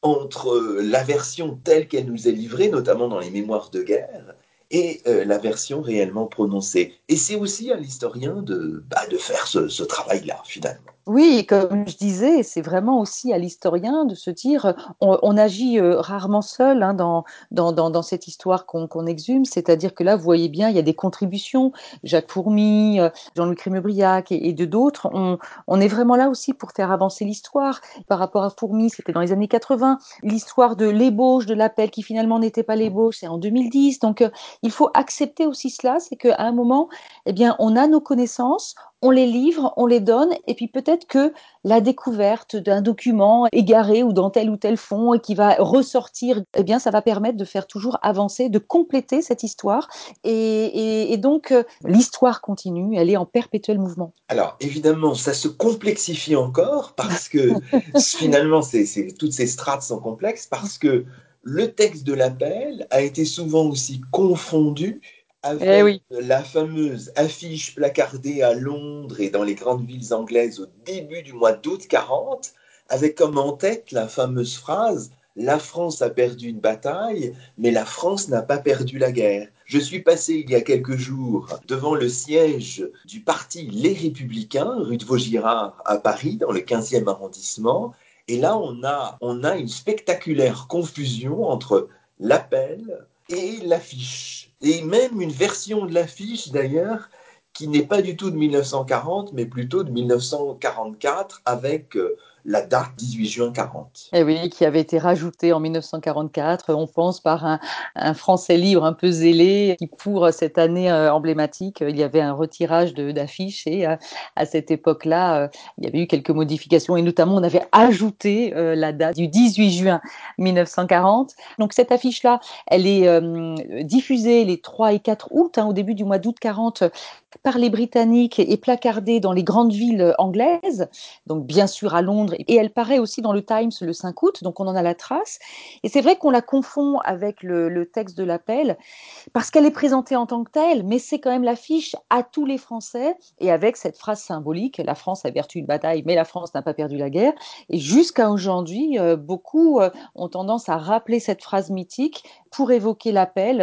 Speaker 1: entre la version telle qu'elle nous est livrée, notamment dans les mémoires de guerre, et euh, la version réellement prononcée. Et c'est aussi à l'historien de, bah, de faire ce, travail-là, finalement.
Speaker 2: Oui, comme je disais, c'est vraiment aussi à l'historien de se dire, on, agit euh, rarement seul hein, dans, cette histoire qu'on qu exhume, c'est-à-dire que là, vous voyez bien, il y a des contributions, Jacques Fourmy, euh, Jean-Louis Crémebriac et, de d'autres, on, on, est vraiment là aussi pour faire avancer l'histoire. Par rapport à Fourmy, c'était dans les années 80, l'histoire de l'ébauche de l'appel qui finalement n'était pas l'ébauche, c'est en 2010, donc il faut accepter aussi cela, c'est qu'à un moment, eh bien, on a nos connaissances, on les livre, on les donne, et puis peut-être que la découverte d'un document égaré ou dans tel ou tel fond et qui va ressortir, eh bien, ça va permettre de faire toujours avancer, de compléter cette histoire. Et, et, et donc, euh, l'histoire continue, elle est en perpétuel mouvement.
Speaker 1: Alors, évidemment, ça se complexifie encore parce que finalement, c'est toutes ces strates sont complexes parce que le texte de l'appel a été souvent aussi confondu avec eh oui. la fameuse affiche placardée à Londres et dans les grandes villes anglaises au début du mois d'août 40, avec comme en tête la fameuse phrase La France a perdu une bataille, mais la France n'a pas perdu la guerre. Je suis passé il y a quelques jours devant le siège du parti Les Républicains, rue de Vaugirard à Paris, dans le 15e arrondissement, et là on a, a une spectaculaire confusion entre l'appel et l'affiche. Et même une version de l'affiche d'ailleurs qui n'est pas du tout de 1940, mais plutôt de 1944 avec euh, la date 18 juin 40.
Speaker 2: Et oui, qui avait été rajoutée en 1944, on pense par un, Français libre un peu zélé, qui pour cette année euh, emblématique, il y avait un retirage d'affiches et euh, à cette époque-là, euh, il y avait eu quelques modifications et notamment on avait ajouté la date du 18 juin 1940. Donc cette affiche-là, elle est diffusée les 3 et 4 août, hein, au début du mois d'août 40, par les Britanniques et placardée dans les grandes villes anglaises, donc bien sûr à Londres et elle paraît aussi dans le Times le 5 août, donc on en a la trace. Et c'est vrai qu'on la confond avec le, texte de l'appel, parce qu'elle est présentée en tant que telle, mais c'est quand même l'affiche à tous les Français, et avec cette phrase symbolique, la France a perdu une bataille, mais la France n'a pas perdu la guerre. Et jusqu'à aujourd'hui, euh, beaucoup euh, ont tendance à rappeler cette phrase mythique pour évoquer l'appel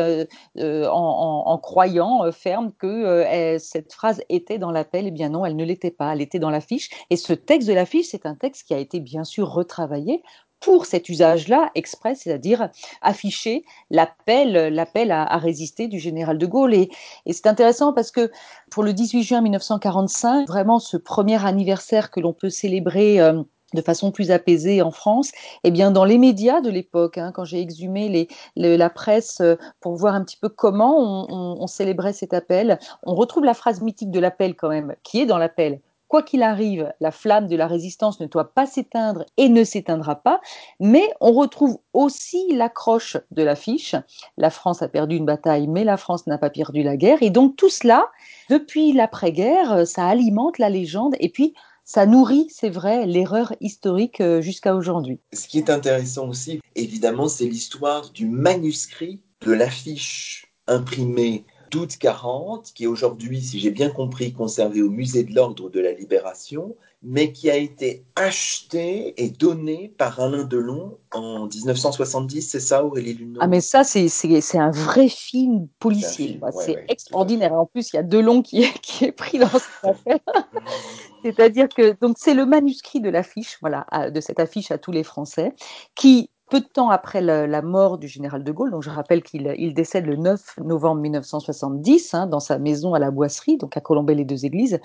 Speaker 2: euh, en, en, croyant ferme que cette phrase était dans l'appel. Eh bien non, elle ne l'était pas, elle était dans l'affiche. Et ce texte de l'affiche, c'est un texte qui a été bien sûr retravaillé pour cet usage-là exprès, c'est-à-dire afficher l'appel, l'appel à, résister du général de Gaulle. Et, et c'est intéressant parce que pour le 18 juin 1945, vraiment ce premier anniversaire que l'on peut célébrer euh, de façon plus apaisée en France, eh bien dans les médias de l'époque, hein, quand j'ai exhumé la presse euh, pour voir un petit peu comment on, on, on célébrait cet appel, on retrouve la phrase mythique de l'appel quand même, qui est dans l'appel. Quoi qu'il arrive, la flamme de la résistance ne doit pas s'éteindre et ne s'éteindra pas, mais on retrouve aussi l'accroche de l'affiche. La France a perdu une bataille, mais la France n'a pas perdu la guerre. Et donc tout cela, depuis l'après-guerre, ça alimente la légende. Et puis, ça nourrit, c'est vrai, l'erreur historique euh, jusqu'à aujourd'hui.
Speaker 1: Ce qui est intéressant aussi, évidemment, c'est l'histoire du manuscrit de l'affiche imprimée d'août 40, qui est aujourd'hui, si j'ai bien compris, conservé au musée de l'Ordre de la Libération, mais qui a été acheté et donné par Alain Delon en 1970, c'est ça Aurélie Luneau?
Speaker 2: Ah mais ça, c'est un vrai film policier. C'est ouais, ouais, extraordinaire. En plus, il y a Delon qui est, qui est pris dans cette affaire. C'est-à-dire que donc c'est le manuscrit de l'affiche, voilà, de cette affiche à tous les Français, qui peu de temps après la, la, mort du général de Gaulle, donc je rappelle qu'il il décède le 9 novembre 1970 hein, dans sa maison à la Boisserie, donc à Colombey-les-Deux-Églises,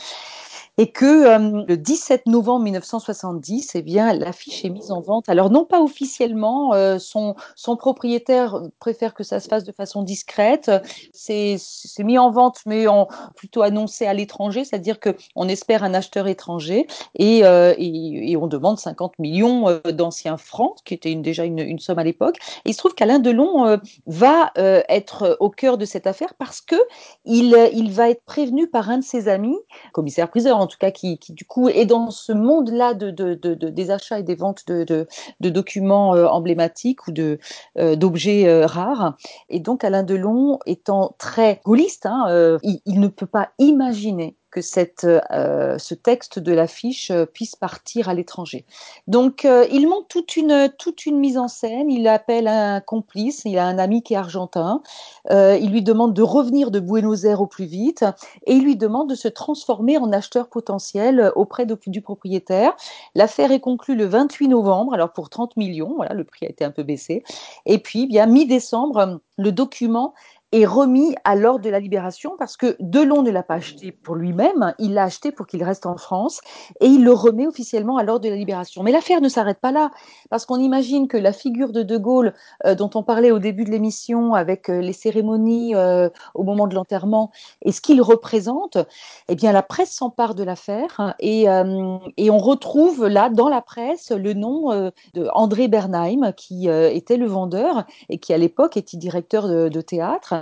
Speaker 2: et que euh, le 17 novembre 1970, eh bien, l'affiche est mise en vente. Alors non pas officiellement, euh, son, propriétaire préfère que ça se fasse de façon discrète. C'est mis en vente, mais en, plutôt annoncé à l'étranger, c'est-à-dire que on espère un acheteur étranger et, euh, on demande 50 millions d'anciens francs, qui était déjà une, somme à l'époque. Il se trouve qu'Alain Delon va être au cœur de cette affaire parce que il, il va être prévenu par un de ses amis, commissaire priseur en tout cas qui, qui, du coup est dans ce monde-là de, de, de, de, des achats et des ventes de, documents euh, emblématiques ou euh, d'objets euh, rares. Et donc Alain Delon étant très gaulliste, hein, il, ne peut pas imaginer que euh, ce texte de l'affiche euh, puisse partir à l'étranger. Donc, euh, il montre toute une, mise en scène. Il appelle un complice, il a un ami qui est argentin. Il lui demande de revenir de Buenos Aires au plus vite et il lui demande de se transformer en acheteur potentiel auprès du propriétaire. L'affaire est conclue le 28 novembre, alors pour 30 millions. Le prix a été un peu baissé. Et puis, bien mi-décembre, le document est remis à l'ordre de la libération parce que Delon ne l'a pas acheté pour lui-même, il l'a acheté pour qu'il reste en France et il le remet officiellement à l'ordre de la libération. Mais l'affaire ne s'arrête pas là parce qu'on imagine que la figure de De Gaulle euh, dont on parlait au début de l'émission avec euh, les cérémonies euh, au moment de l'enterrement et ce qu'il représente, eh bien la presse s'empare de l'affaire et, et, on retrouve là dans la presse le nom de André Bernheim qui était le vendeur et qui à l'époque était directeur de théâtre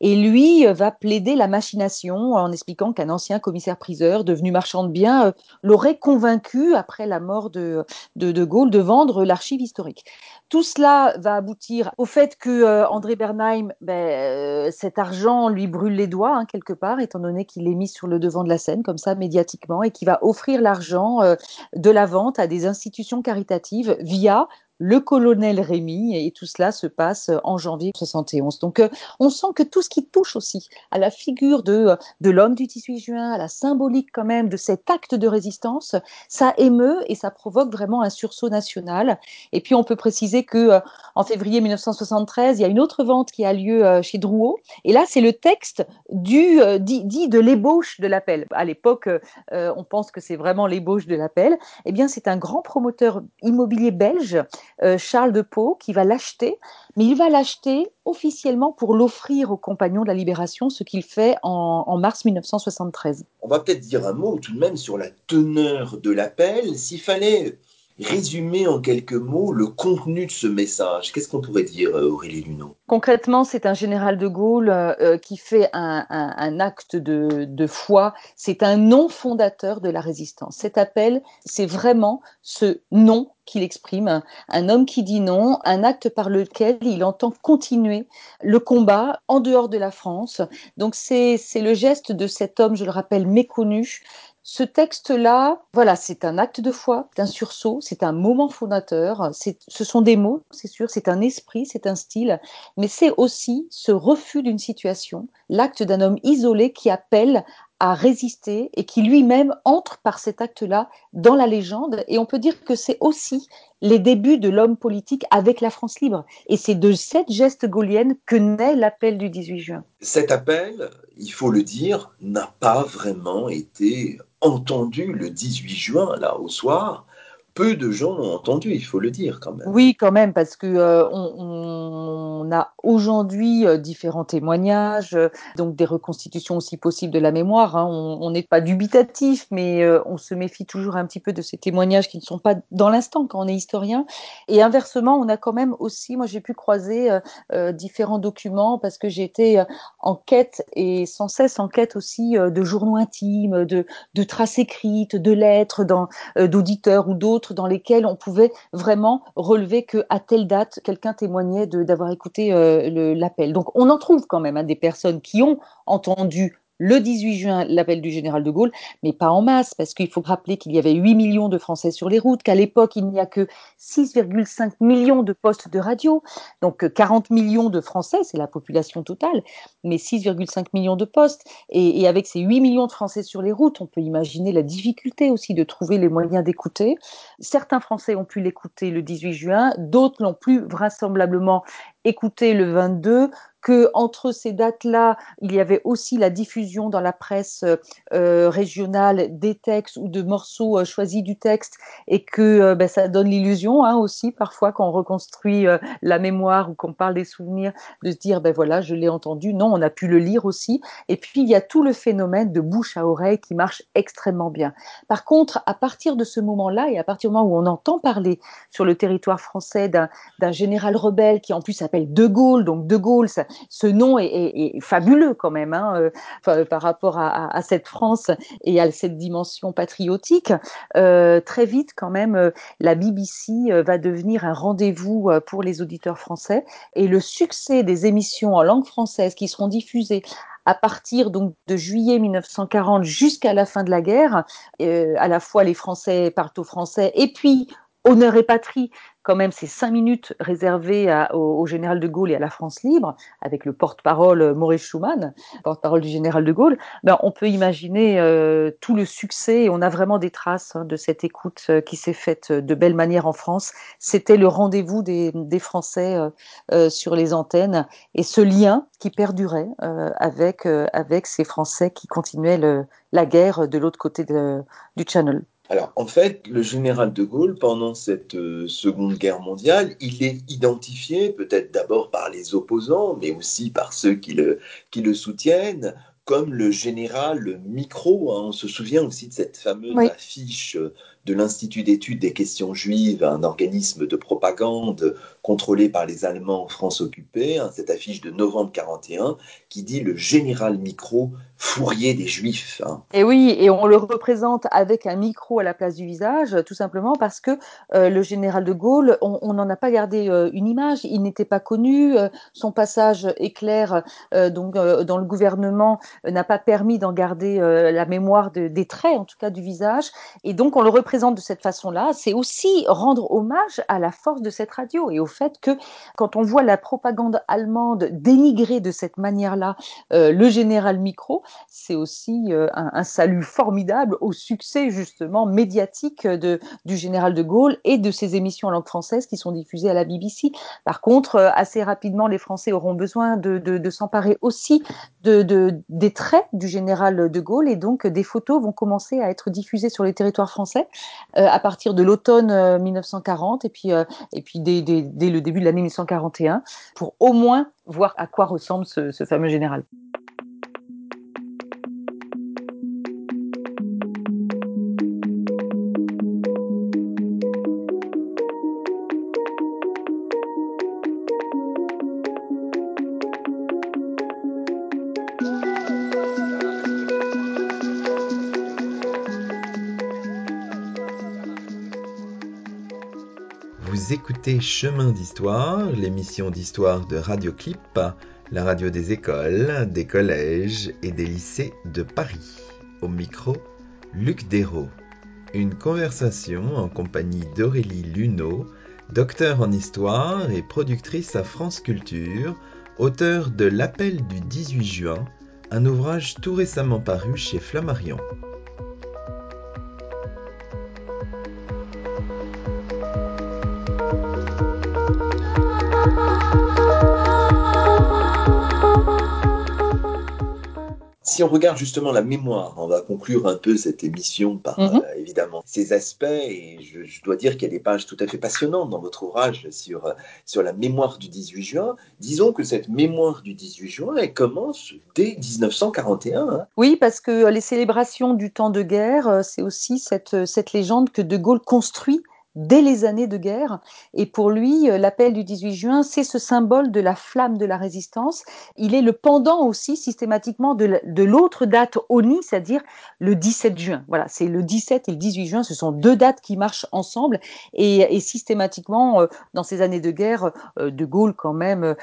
Speaker 2: et lui euh, va plaider la machination en expliquant qu'un ancien commissaire-priseur, devenu marchand de biens, euh, l'aurait convaincu, après la mort de, de, de Gaulle, de vendre l'archive historique. Tout cela va aboutir au fait que euh, André Bernheim, ben, euh, cet argent lui brûle les doigts hein, quelque part, étant donné qu'il est mis sur le devant de la scène comme ça médiatiquement, et qui va offrir l'argent euh, de la vente à des institutions caritatives via le colonel Rémy, et tout cela se passe en janvier 71. Donc on sent que tout ce qui touche aussi à la figure de, de l'homme du 18 juin, à la symbolique quand même de cet acte de résistance, ça émeut et ça provoque vraiment un sursaut national. Et puis on peut préciser que euh, en février 1973, il y a une autre vente qui a lieu euh, chez Drouot, et là c'est le texte du dit, dit de l'ébauche de l'appel. À l'époque, on pense que c'est vraiment l'ébauche de l'appel. Eh bien, c'est un grand promoteur immobilier belge euh, Charles de Pau qui va l'acheter, mais il va l'acheter officiellement pour l'offrir aux compagnons de la Libération, ce qu'il fait en, en, mars 1973.
Speaker 3: On va peut-être dire un mot tout de même sur la teneur de l'appel. S'il fallait résumer en quelques mots le contenu de ce message, qu'est-ce qu'on pourrait dire, euh, Aurélie Luneau?
Speaker 2: Concrètement, c'est un général de Gaulle euh, qui fait un, acte de, de foi. C'est un non fondateur de la résistance. Cet appel, c'est vraiment ce non qu'il exprime, un homme qui dit non, un acte par lequel il entend continuer le combat en dehors de la France. Donc c'est le geste de cet homme, je le rappelle, méconnu, ce texte-là, voilà, c'est un acte de foi, c'est un sursaut, c'est un moment fondateur, ce sont des mots, c'est sûr, c'est un esprit, c'est un style, mais c'est aussi ce refus d'une situation, l'acte d'un homme isolé qui appelle à résister et qui lui-même entre par cet acte-là dans la légende. Et on peut dire que c'est aussi les débuts de l'homme politique avec la France libre. Et c'est de cette geste gaulienne que naît l'appel du 18 juin.
Speaker 3: Cet appel, il faut le dire, n'a pas vraiment été entendu le 18 juin, là, au soir peu de gens l'ont entendu, il faut le dire quand même.
Speaker 2: Oui, quand même, parce que euh, on, on, a aujourd'hui euh, différents témoignages, euh, donc des reconstitutions aussi possibles de la mémoire. Hein. On n'est pas dubitatif, mais euh, on se méfie toujours un petit peu de ces témoignages qui ne sont pas dans l'instant quand on est historien. Et inversement, on a quand même aussi, moi j'ai pu croiser euh, différents documents parce que j'étais en quête et sans cesse en quête aussi de journaux intimes, de, de traces écrites, de lettres d'auditeurs ou d'autres dans lesquels on pouvait vraiment relever que à telle date quelqu'un témoignait d'avoir écouté euh, l'appel. Donc on en trouve quand même hein, des personnes qui ont entendu le 18 juin l'appel du général de Gaulle, mais pas en masse, parce qu'il faut rappeler qu'il y avait 8 millions de Français sur les routes, qu'à l'époque, il n'y a que 6,5 millions de postes de radio, donc 40 millions de Français, c'est la population totale, mais 6,5 millions de postes. Et, et, avec ces 8 millions de Français sur les routes, on peut imaginer la difficulté aussi de trouver les moyens d'écouter. Certains Français ont pu l'écouter le 18 juin, d'autres l'ont plus vraisemblablement écouté le 22, que entre ces dates-là, il y avait aussi la diffusion dans la presse euh, régionale des textes ou de morceaux euh, choisis du texte et que euh, ben, ça donne l'illusion hein, aussi parfois quand on reconstruit euh, la mémoire ou qu'on parle des souvenirs de se dire ben voilà je l'ai entendu. Non on a pu le lire aussi. Et puis il y a tout le phénomène de bouche à oreille qui marche extrêmement bien. Par contre à partir de ce moment-là et à partir du moment où on entend parler sur le territoire français d'un général rebelle qui en plus s'appelle De Gaulle donc De Gaulle ça, ce nom est, fabuleux quand même hein, euh, par rapport à, cette France et à cette dimension patriotique. Euh, très vite quand même, euh, la BBC euh, va devenir un rendez-vous pour les auditeurs français et le succès des émissions en langue française qui seront diffusées à partir donc de juillet 1940 jusqu'à la fin de la guerre. Euh, à la fois les Français partent aux Français et puis honneur et patrie quand même ces cinq minutes réservées au, général de Gaulle et à la France libre, avec le porte-parole euh, Maurice Schumann, porte-parole du général de Gaulle, ben, on peut imaginer euh, tout le succès, et on a vraiment des traces hein, de cette écoute euh, qui s'est faite de belle manière en France. C'était le rendez-vous des, Français sur les antennes, et ce lien qui perdurait avec, avec ces Français qui continuaient la guerre de l'autre côté du Channel.
Speaker 3: Alors, en fait, le général de Gaulle, pendant cette euh, Seconde Guerre mondiale, il est identifié peut-être d'abord par les opposants, mais aussi par ceux qui le, qui le soutiennent, comme le général micro. Hein. On se souvient aussi de cette fameuse affiche de l'Institut d'études des questions juives, un organisme de propagande contrôlé par les Allemands en France occupée, hein, cette affiche de novembre 41 qui dit le général micro fourrier des juifs.
Speaker 2: Hein. Et oui, et on le représente avec un micro à la place du visage, tout simplement parce que euh, le général de Gaulle, on n'en a pas gardé euh, une image, il n'était pas connu, euh, son passage éclair donc dans le gouvernement n'a pas permis d'en garder la mémoire des traits, en tout cas du visage, et donc on le représente de cette façon-là, c'est aussi rendre hommage à la force de cette radio et au fait que quand on voit la propagande allemande dénigrer de cette manière-là euh, le général Micro, c'est aussi euh, un, salut formidable au succès justement médiatique de, du général de Gaulle et de ses émissions en langue française qui sont diffusées à la BBC. Par contre, euh, assez rapidement, les Français auront besoin de, de s'emparer aussi de, des traits du général de Gaulle et donc des photos vont commencer à être diffusées sur les territoires français euh, à partir de l'automne 1940 euh, et puis, euh, et puis dès, le début de l'année 1941 pour au moins voir à quoi ressemble ce fameux général.
Speaker 1: Écoutez Chemin d'Histoire, l'émission d'histoire de Radio Clip, la radio des écoles, des collèges et des lycées de Paris. Au micro, Luc Dérault. Une conversation en compagnie d'Aurélie Luneau, docteur en histoire et productrice à France Culture, auteur de L'appel du 18 juin, un ouvrage tout récemment paru chez Flammarion.
Speaker 3: Si on regarde justement la mémoire, on va conclure un peu cette émission par mhm. euh, évidemment ces aspects. Et je, dois dire qu'il y a des pages tout à fait passionnantes dans votre ouvrage sur, euh, sur la mémoire du 18 juin. Disons que cette mémoire du 18 juin, elle commence dès 1941. Hein.
Speaker 2: Oui, parce que les célébrations du temps de guerre, euh, c'est aussi cette, cette légende que De Gaulle construit dès les années de guerre. Et pour lui, euh, l'appel du 18 juin, c'est ce symbole de la flamme de la résistance. Il est le pendant aussi systématiquement de l'autre date ONI, c'est-à-dire le 17 juin. Voilà, c'est le 17 et le 18 juin, ce sont deux dates qui marchent ensemble. Et, systématiquement, euh, dans ces années de guerre, euh, De Gaulle quand même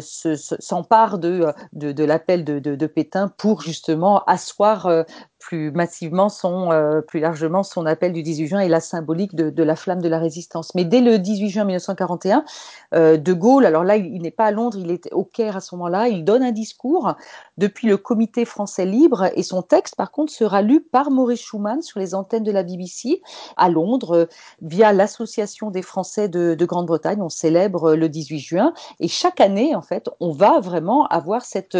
Speaker 2: s'empare de, de, l'appel de, de, Pétain pour justement asseoir plus massivement son, euh, plus largement son appel du 18 juin et la symbolique de, la flamme de la résistance. Mais dès le 18 juin 1941, euh, De Gaulle, alors là, il, n'est pas à Londres, il est au Caire à ce moment-là, il donne un discours depuis le Comité français libre et son texte, par contre, sera lu par Maurice Schumann sur les antennes de la BBC à Londres via l'Association des Français de, de Grande-Bretagne. On célèbre le 18 juin et chaque année, en fait, on va vraiment avoir cette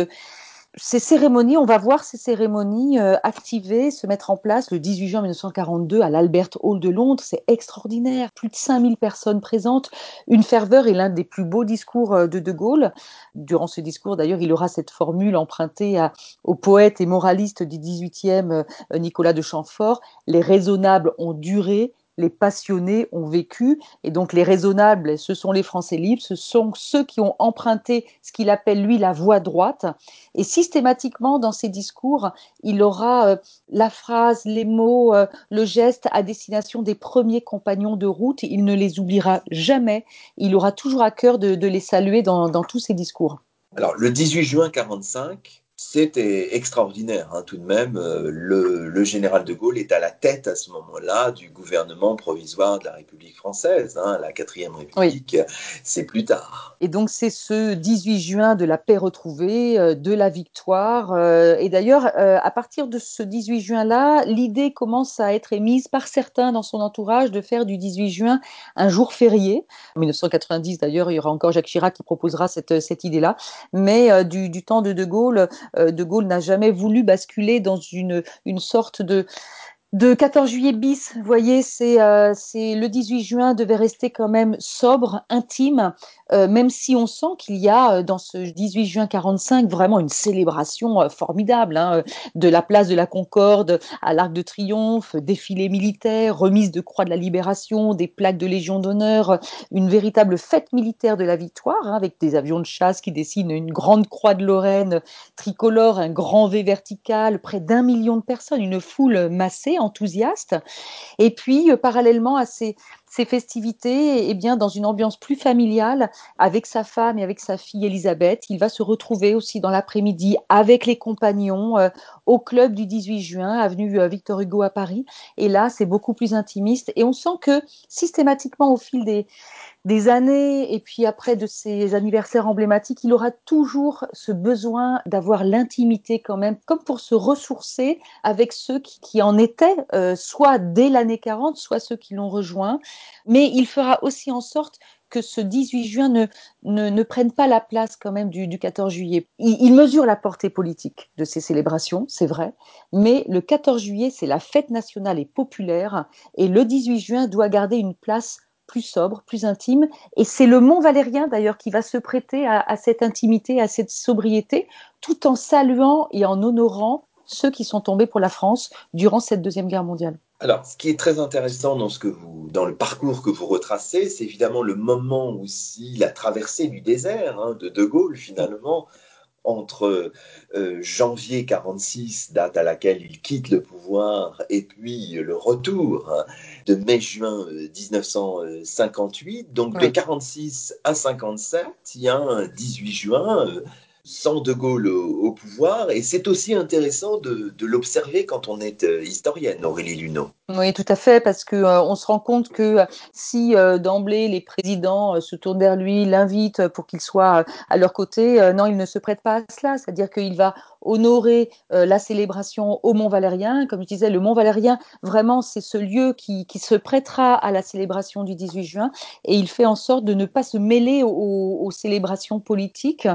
Speaker 2: ces cérémonies, on va voir ces cérémonies euh, activées, se mettre en place le 18 juin 1942 à l'Albert Hall de Londres. C'est extraordinaire. Plus de 5000 personnes présentes, une ferveur et l'un des plus beaux discours euh, de De Gaulle. Durant ce discours, d'ailleurs, il aura cette formule empruntée au poète et moraliste du 18e euh, Nicolas de Chamfort. Les raisonnables ont duré, les passionnés ont vécu, et donc les raisonnables, ce sont les Français libres, ce sont ceux qui ont emprunté ce qu'il appelle lui la voie droite, et systématiquement dans ses discours, il aura euh, la phrase, les mots, euh, le geste à destination des premiers compagnons de route, il ne les oubliera jamais, il aura toujours à cœur de, les saluer dans, tous ses discours.
Speaker 3: Alors le 18 juin 45,
Speaker 1: C'était extraordinaire, hein, tout de même. Euh, le, général de Gaulle est à la tête à ce moment-là du gouvernement provisoire de la République française, hein, la quatrième République. C'est plus tard.
Speaker 2: Et donc c'est ce 18 juin de la paix retrouvée, euh, de la victoire. Euh, et d'ailleurs, à partir de ce 18 juin-là, l'idée commence à être émise par certains dans son entourage de faire du 18 juin un jour férié. En 1990, d'ailleurs, il y aura encore Jacques Chirac qui proposera cette, cette idée-là. Mais du, du temps de De Gaulle, de Gaulle n'a jamais voulu basculer dans une, sorte de de 14 juillet bis, voyez, c'est euh, le 18 juin devait rester quand même sobre, intime, euh, même si on sent qu'il y a euh, dans ce 18 juin 45 vraiment une célébration euh, formidable, hein, de la place de la Concorde à l'Arc de Triomphe, défilé militaire, remise de croix de la Libération, des plaques de Légion d'honneur, une véritable fête militaire de la victoire, hein, avec des avions de chasse qui dessinent une grande croix de Lorraine tricolore, un grand V vertical, près d'un million de personnes, une foule massée enthousiaste. Et puis, parallèlement à ces, ces festivités, eh bien, dans une ambiance plus familiale, avec sa femme et avec sa fille Elisabeth, il va se retrouver aussi dans l'après-midi avec les compagnons euh, au club du 18 juin, avenue euh, Victor Hugo à Paris. Et là, c'est beaucoup plus intimiste. Et on sent que systématiquement, au fil des, des années et puis après de ces anniversaires emblématiques, il aura toujours ce besoin d'avoir l'intimité quand même, comme pour se ressourcer avec ceux qui, en étaient, euh, soit dès l'année 40, soit ceux qui l'ont rejoint. Mais il fera aussi en sorte que ce 18 juin ne, ne, prenne pas la place quand même du, 14 juillet. Il, il, mesure la portée politique de ces célébrations, c'est vrai, mais le 14 juillet, c'est la fête nationale et populaire, et le 18 juin doit garder une place plus sobre, plus intime. Et c'est le Mont Valérien d'ailleurs qui va se prêter à, cette intimité, à cette sobriété, tout en saluant et en honorant ceux qui sont tombés pour la France durant cette deuxième guerre mondiale.
Speaker 1: Alors, ce qui est très intéressant dans ce que vous, dans le parcours que vous retracez, c'est évidemment le moment aussi, la traversée du désert hein, de De Gaulle finalement, entre euh, janvier 46, date à laquelle il quitte le pouvoir, et puis le retour de mai-juin 1958. Euh, Donc de 46 à 57, il y a un 18 juin euh, sans De Gaulle au, pouvoir. Et c'est aussi intéressant de, l'observer quand on est euh, historienne, Aurélie Luneau.
Speaker 2: Oui, tout à fait, parce que euh, on se rend compte que euh, si d'emblée les présidents se tournent vers lui, l'invitent pour qu'il soit à leur côté, non, il ne se prête pas à cela. C'est-à-dire qu'il va honorer la célébration au Mont Valérien. Comme je disais, le Mont Valérien, vraiment, c'est ce lieu qui, se prêtera à la célébration du 18 juin, et il fait en sorte de ne pas se mêler aux, célébrations politiques.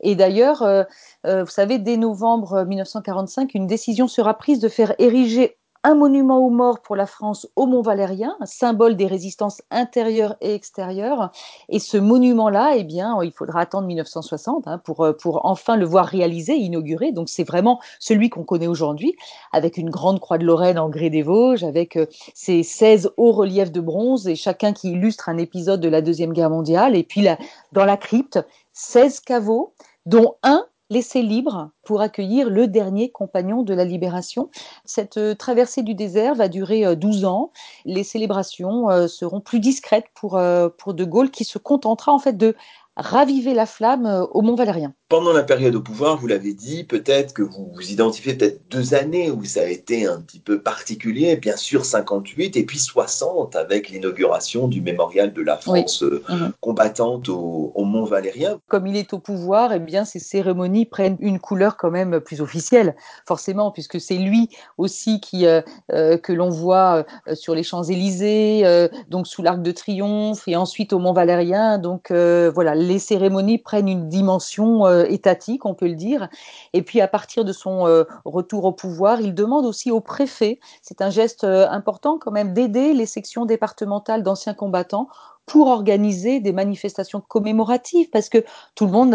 Speaker 2: Et d'ailleurs D'ailleurs, euh, euh, vous savez, dès novembre 1945, une décision sera prise de faire ériger un monument aux morts pour la France au Mont Valérien, symbole des résistances intérieures et extérieures. Et ce monument-là, eh bien, il faudra attendre 1960 hein, pour, euh, pour enfin le voir réalisé, inauguré. Donc c'est vraiment celui qu'on connaît aujourd'hui, avec une grande croix de Lorraine en grès des Vosges, avec ses 16 hauts reliefs de bronze et chacun qui illustre un épisode de la Deuxième Guerre mondiale. Et puis là, dans la crypte, 16 caveaux dont un laissé libre pour accueillir le dernier compagnon de la libération. Cette euh, traversée du désert va durer 12 euh, ans. Les célébrations euh, seront plus discrètes pour, pour De Gaulle qui se contentera en fait de raviver la flamme au Mont Valérien.
Speaker 1: Pendant la période au pouvoir, vous l'avez dit, peut-être que vous, vous identifiez peut-être deux années où ça a été un petit peu particulier, bien sûr 58 et puis 60 avec l'inauguration du mémorial de la France euh, mhm. combattante au, Mont Valérien.
Speaker 2: Comme il est au pouvoir, eh bien ces cérémonies prennent une couleur quand même plus officielle, forcément, puisque c'est lui aussi qui euh, que l'on voit sur les Champs Élysées, donc sous l'Arc de Triomphe et ensuite au Mont Valérien. Donc voilà les cérémonies prennent une dimension euh, étatique, on peut le dire. Et puis à partir de son euh, retour au pouvoir, il demande aussi au préfet, c'est un geste euh, important quand même, d'aider les sections départementales d'anciens combattants pour organiser des manifestations commémoratives parce que tout le monde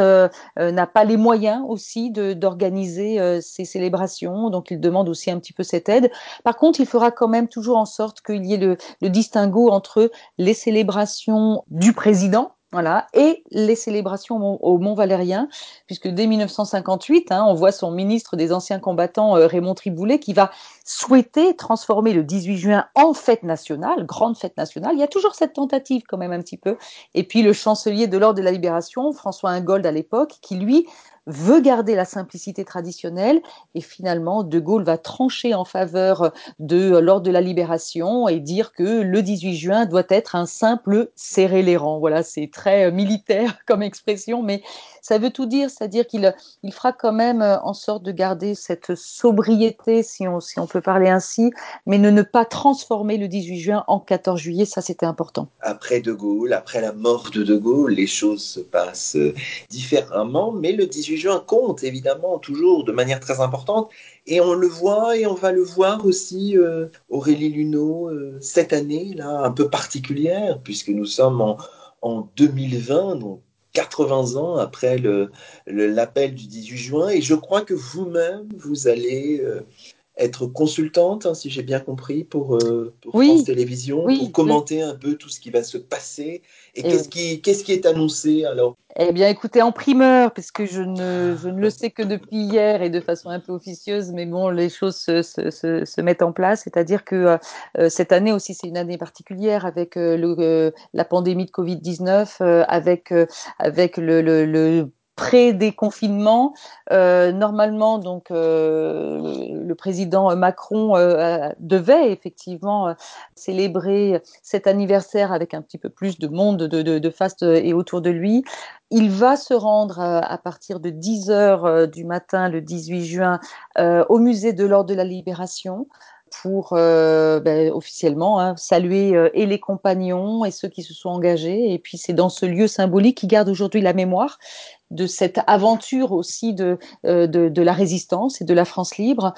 Speaker 2: n'a pas les moyens aussi d'organiser ces célébrations. Donc il demande aussi un petit peu cette aide. Par contre, il fera quand même toujours en sorte qu'il y ait le, le distinguo entre les célébrations du président voilà, et les célébrations au Mont Valérien, puisque dès 1958, hein, on voit son ministre des anciens combattants, euh, Raymond Triboulet, qui va souhaiter transformer le 18 juin en fête nationale, grande fête nationale. Il y a toujours cette tentative quand même un petit peu. Et puis le chancelier de l'Ordre de la Libération, François Ingold à l'époque, qui lui veut garder la simplicité traditionnelle et finalement De Gaulle va trancher en faveur de l'ordre de la libération et dire que le 18 juin doit être un simple serrer les rangs. Voilà, c'est très militaire comme expression, mais ça veut tout dire, c'est-à-dire qu'il il fera quand même en sorte de garder cette sobriété, si on, si on peut parler ainsi, mais ne, ne pas transformer le 18 juin en 14 juillet, ça c'était important.
Speaker 1: Après De Gaulle, après la mort de De Gaulle, les choses se passent différemment, mais le 18 juin compte évidemment toujours de manière très importante. Et on le voit et on va le voir aussi, euh, Aurélie Luneau, euh, cette année là un peu particulière, puisque nous sommes en, en 2020, donc 80 ans après l'appel du 18 juin. Et je crois que vous-même, vous allez euh, être consultante, hein, si j'ai bien compris, pour, euh, pour
Speaker 2: oui,
Speaker 1: France Télévisions,
Speaker 2: oui,
Speaker 1: pour commenter un peu tout ce qui va se passer. Et, et qu'est-ce qui, qu'est-ce qui est annoncé alors?
Speaker 2: Eh bien, écoutez, en primeur, puisque je ne, je ne le sais que depuis hier et de façon un peu officieuse, mais bon, les choses se, se, se, se mettent en place. C'est-à-dire que euh, cette année aussi, c'est une année particulière avec euh, le, la pandémie de Covid-19, avec, avec le, le, le pré-déconfinement. Euh, normalement, donc, euh, le président Macron euh, devait effectivement célébrer cet anniversaire avec un petit peu plus de monde de, de, de faste et autour de lui. Il va se rendre à partir de 10 heures du matin, le 18 juin, au musée de l'Ordre de la Libération pour euh, ben, officiellement hein, saluer euh, et les compagnons et ceux qui se sont engagés. Et puis c'est dans ce lieu symbolique qui garde aujourd'hui la mémoire de cette aventure aussi de, euh, de, de, la résistance et de la France libre.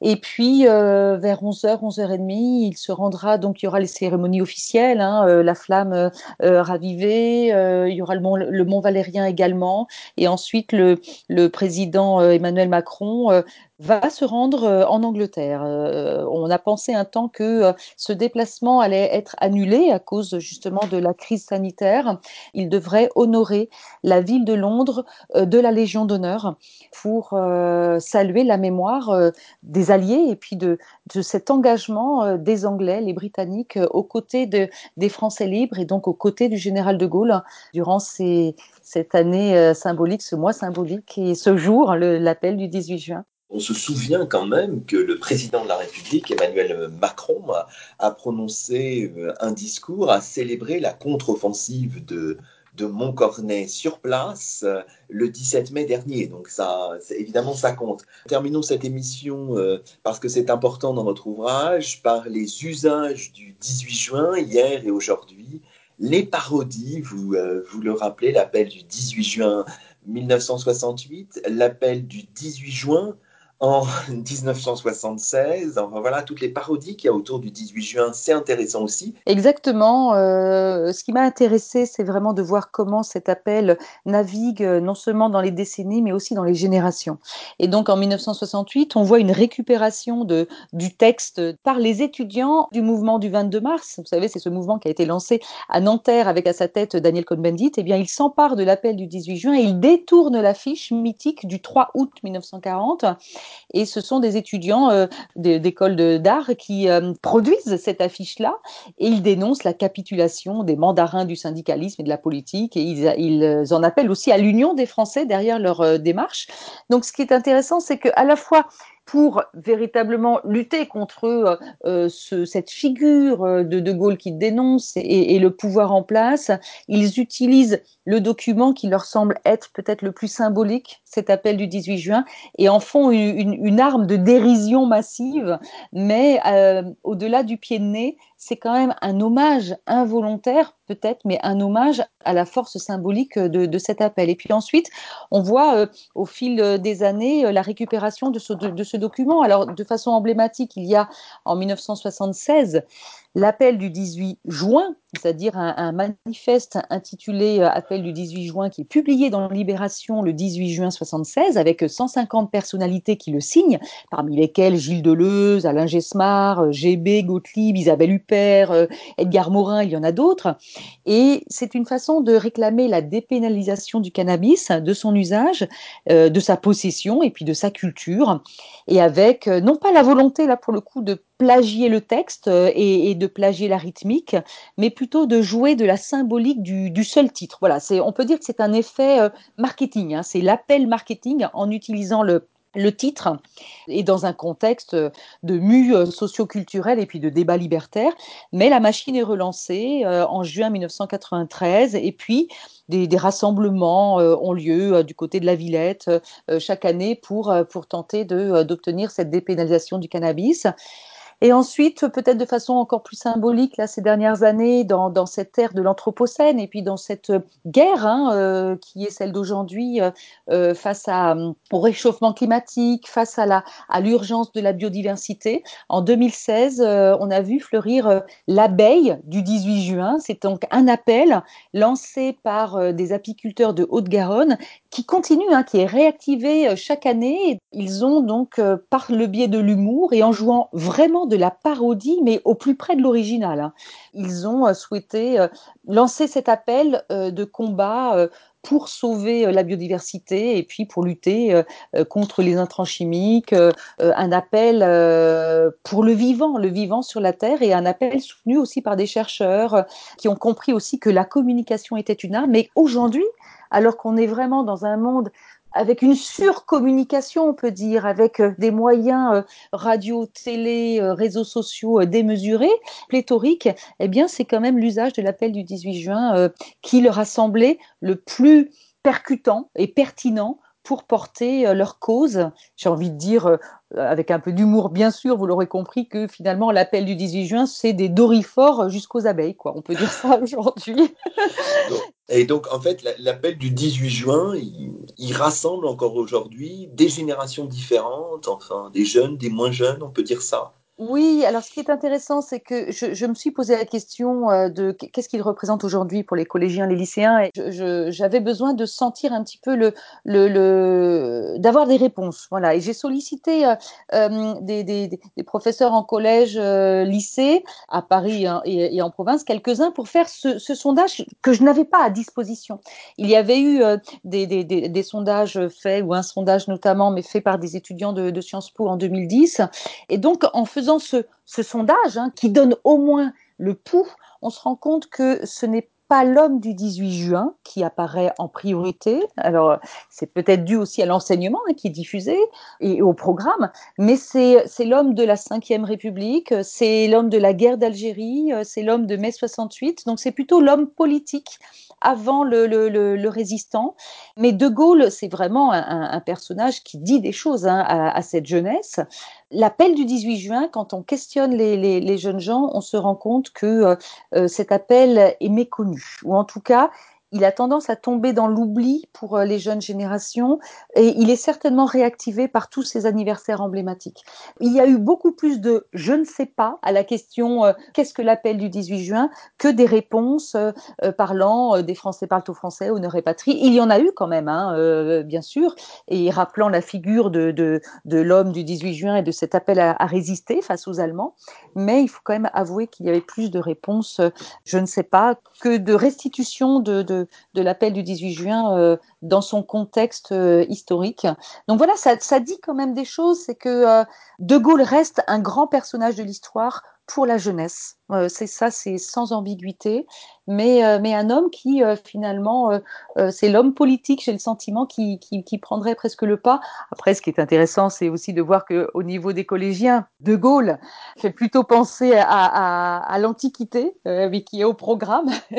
Speaker 2: Et puis euh, vers 11h, 11h30, il se rendra, donc il y aura les cérémonies officielles, hein, euh, la flamme ravivée, il y aura le mont, le mont Valérien également, et ensuite le, le président Emmanuel Macron va se rendre en Angleterre. on a pensé un temps que ce déplacement allait être annulé à cause justement de la crise sanitaire. Il devrait honorer la ville de Londres de la Légion d'honneur pour saluer la mémoire des Alliés et puis de, de cet engagement des Anglais, les Britanniques, aux côtés de, des Français libres et donc aux côtés du général de Gaulle durant ces, cette année symbolique, ce mois symbolique et ce jour, l'appel du 18 juin.
Speaker 1: On se souvient quand même que le président de la République, Emmanuel Macron, a, prononcé un discours, a célébré la contre-offensive de, Montcornet sur place le 17 mai dernier. Donc ça, évidemment, ça compte. Terminons cette émission euh, parce que c'est important dans votre ouvrage par les usages du 18 juin hier et aujourd'hui. Les parodies, vous, euh, vous le rappelez, l'appel du 18 juin 1968, l'appel du 18 juin en 1976. Enfin voilà, toutes les parodies qu'il y a autour du 18 juin, c'est intéressant aussi.
Speaker 2: Exactement. Euh, ce qui m'a intéressé, c'est vraiment de voir comment cet appel navigue euh, non seulement dans les décennies, mais aussi dans les générations. Et donc en 1968, on voit une récupération de, du texte par les étudiants du mouvement du 22 mars. Vous savez, c'est ce mouvement qui a été lancé à Nanterre avec à sa tête Daniel Cohn-Bendit. Eh bien, il s'empare de l'appel du 18 juin et il détourne l'affiche mythique du 3 août 1940 et ce sont des étudiants euh, d'écoles d'art qui euh, produisent cette affiche-là et ils dénoncent la capitulation des mandarins du syndicalisme et de la politique et ils, ils en appellent aussi à l'union des Français derrière leur euh, démarche. Donc ce qui est intéressant, c'est qu'à la fois pour véritablement lutter contre euh, ce, cette figure de De Gaulle qui dénonce et, et, le pouvoir en place, ils utilisent le document qui leur semble être peut-être le plus symbolique, cet appel du 18 juin, et en font une, une, une arme de dérision massive, mais euh, au-delà du pied de nez, c'est quand même un hommage involontaire, peut-être, mais un hommage à la force symbolique de, cet appel. Et puis ensuite, on voit euh, au fil des années la récupération de ce document. Alors, de façon emblématique, il y a en 1976 l'appel du 18 juin, c'est-à-dire un, manifeste intitulé Appel du 18 juin qui est publié dans Libération le 18 juin 76 avec 150 personnalités qui le signent, parmi lesquelles Gilles Deleuze, Alain Gesmar, GB, Gottlieb, Isabelle Huppert, Edgar Morin, il y en a d'autres. Et c'est une façon de réclamer la dépénalisation du cannabis, de son usage, euh, de sa possession et puis de sa culture, et avec non pas la volonté là pour le coup de plagier le texte euh, et, de plagier la rythmique, mais plutôt de jouer de la symbolique du, seul titre. Voilà, c'est, on peut dire que c'est un effet euh, marketing, hein. c'est l'appel marketing en utilisant le, le titre est dans un contexte de mue euh, socioculturelle et puis de débat libertaire, mais la machine est relancée en juin 1993 et puis des, rassemblements ont lieu du côté de la Villette chaque année pour, pour tenter d'obtenir cette dépénalisation du cannabis. Et ensuite, peut-être de façon encore plus symbolique, là, ces dernières années, dans, cette ère de l'Anthropocène et puis dans cette guerre hein, euh, qui est celle d'aujourd'hui euh, euh face au réchauffement climatique, face à, l'urgence de la biodiversité. En 2016, euh, on a vu fleurir l'abeille du 18 juin. C'est donc un appel lancé par des apiculteurs de Haute-Garonne qui continue, hein, qui est réactivé chaque année. Ils ont donc, par le biais de l'humour et en jouant vraiment de la parodie, mais au plus près de l'original. Hein. Ils ont euh, souhaité euh, lancer cet appel euh, de combat pour sauver la biodiversité et puis pour lutter contre les intrants chimiques, un appel pour le vivant, le vivant sur la Terre et un appel soutenu aussi par des chercheurs qui ont compris aussi que la communication était une arme. Mais aujourd'hui, alors qu'on est vraiment dans un monde avec une surcommunication, on peut dire, avec euh, des moyens euh, radio, télé, euh, réseaux sociaux démesurés, pléthoriques, eh bien, c'est quand même l'usage de l'appel du 18 juin qui leur a semblé le plus percutant et pertinent pour porter leur cause. J'ai envie de dire, avec un peu d'humour bien sûr, vous l'aurez compris, que finalement l'appel du 18 juin, c'est des dorifores jusqu'aux abeilles, quoi. On peut dire ça aujourd'hui.
Speaker 3: Et donc, en fait, l'appel du 18 juin, il, rassemble encore aujourd'hui des générations différentes, enfin, des jeunes, des moins jeunes, on peut dire ça.
Speaker 2: Oui, alors ce qui est intéressant, c'est que je, me suis posé la question euh, de qu'est-ce qu'il représente aujourd'hui pour les collégiens, les lycéens, et j'avais besoin de sentir un petit peu le, le, d'avoir des réponses, voilà. Et j'ai sollicité euh, euh, des, professeurs en collège, lycée, à Paris hein, et, en province, quelques-uns pour faire ce, sondage que je n'avais pas à disposition. Il y avait eu des, des, sondages faits ou un sondage notamment, mais fait par des étudiants de, de Sciences Po en 2010, et donc en faisant faisant ce, sondage, hein, qui donne au moins le pouls, on se rend compte que ce n'est pas l'homme du 18 juin qui apparaît en priorité. Alors, c'est peut-être dû aussi à l'enseignement hein, qui est diffusé et au programme, mais c'est l'homme de la Ve République, c'est l'homme de la guerre d'Algérie, c'est l'homme de mai 68, donc c'est plutôt l'homme politique avant le, résistant. Mais De Gaulle, c'est vraiment un, personnage qui dit des choses hein, à, cette jeunesse. L'appel du 18 juin, quand on questionne les, jeunes gens, on se rend compte que euh, euh, cet appel est méconnu, ou en tout cas, il a tendance à tomber dans l'oubli pour euh, les jeunes générations et il est certainement réactivé par tous ces anniversaires emblématiques. Il y a eu beaucoup plus de je ne sais pas à la question euh, qu'est-ce que l'appel du 18 juin que des réponses euh, parlant des Français parlent au français ou ne répatrient. Il y en a eu quand même, hein, bien sûr, et rappelant la figure de, l'homme du 18 juin et de cet appel à, résister face aux Allemands. Mais il faut quand même avouer qu'il y avait plus de réponses, je ne sais pas, que de restitution de de, l'appel du 18 juin euh, dans son contexte euh, historique. Donc voilà, ça, dit quand même des choses, c'est que euh, De Gaulle reste un grand personnage de l'histoire pour la jeunesse. C'est ça, c'est sans ambiguïté mais, euh, un homme qui euh, finalement, euh, c'est l'homme politique, j'ai le sentiment, qui, prendrait presque le pas. Après, ce qui est intéressant, c'est aussi de voir qu'au niveau des collégiens, De Gaulle fait plutôt penser à, l'Antiquité, mais qui est au programme,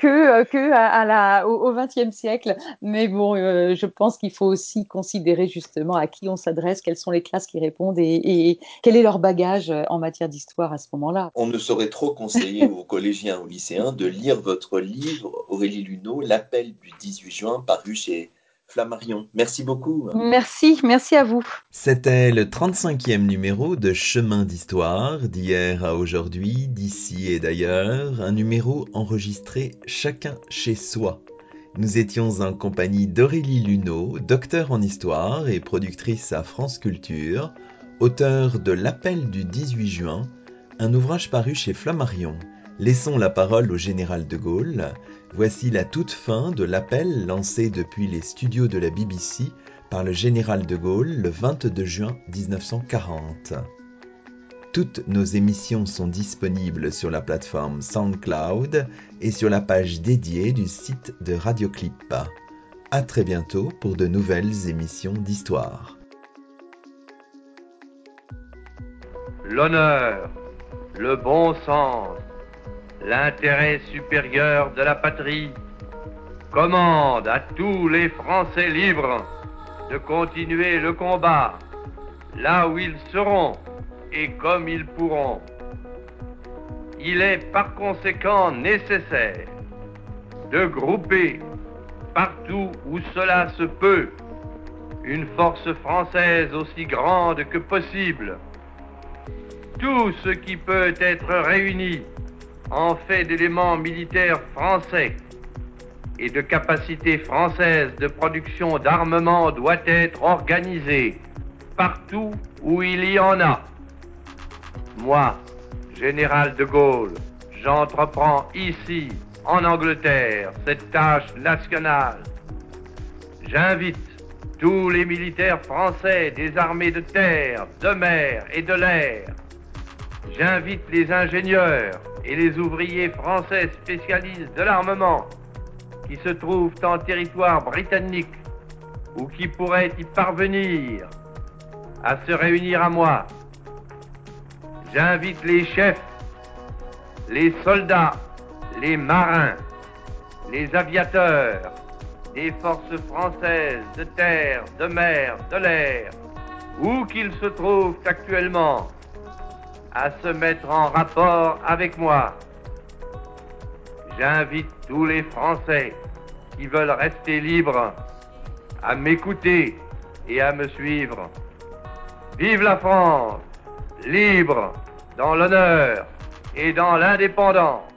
Speaker 2: que, au XXe siècle. Mais bon, je pense qu'il faut aussi considérer justement à qui on s'adresse, quelles sont les classes qui répondent et, et quel est leur bagage en matière d'histoire à ce moment-là.
Speaker 3: On ne saurait trop conseiller aux collégiens aux lycéens de lire votre livre, Aurélie Luneau, L'appel du 18 juin, paru chez Flammarion. Merci beaucoup.
Speaker 2: Merci, merci à vous.
Speaker 1: C'était le 35e numéro de Chemin d'Histoire, d'hier à aujourd'hui, d'ici et d'ailleurs, un numéro enregistré chacun chez soi. Nous étions en compagnie d'Aurélie Luneau, docteur en histoire et productrice à France Culture, auteur de L'appel du 18 juin, un ouvrage paru chez Flammarion. Laissons la parole au général de Gaulle. Voici la toute fin de l'appel lancé depuis les studios de la BBC par le général de Gaulle le 22 juin 1940. Toutes nos émissions sont disponibles sur la plateforme SoundCloud et sur la page dédiée du site de Radioclip. À très bientôt pour de nouvelles émissions d'histoire.
Speaker 4: L'honneur, le bon sens, l'intérêt supérieur de la patrie commande à tous les Français libres de continuer le combat là où ils seront et comme ils pourront. Il est par conséquent nécessaire de grouper partout où cela se peut une force française aussi grande que possible. Tout ce qui peut être réuni en fait d'éléments militaires français et de capacités françaises de production d'armement doit être organisé partout où il y en a. Moi, général de Gaulle, j'entreprends ici, en Angleterre, cette tâche nationale. J'invite tous les militaires français des armées de terre, de mer et de l'air. J'invite les ingénieurs et les ouvriers français spécialistes de l'armement qui se trouvent en territoire britannique ou qui pourraient y parvenir à se réunir à moi. J'invite les chefs, les soldats, les marins, les aviateurs des forces françaises de terre, de mer, de l'air, où qu'ils se trouvent actuellement, à se mettre en rapport avec moi. J'invite tous les Français qui veulent rester libres à m'écouter et à me suivre. Vive la France, libre, dans l'honneur et dans l'indépendance.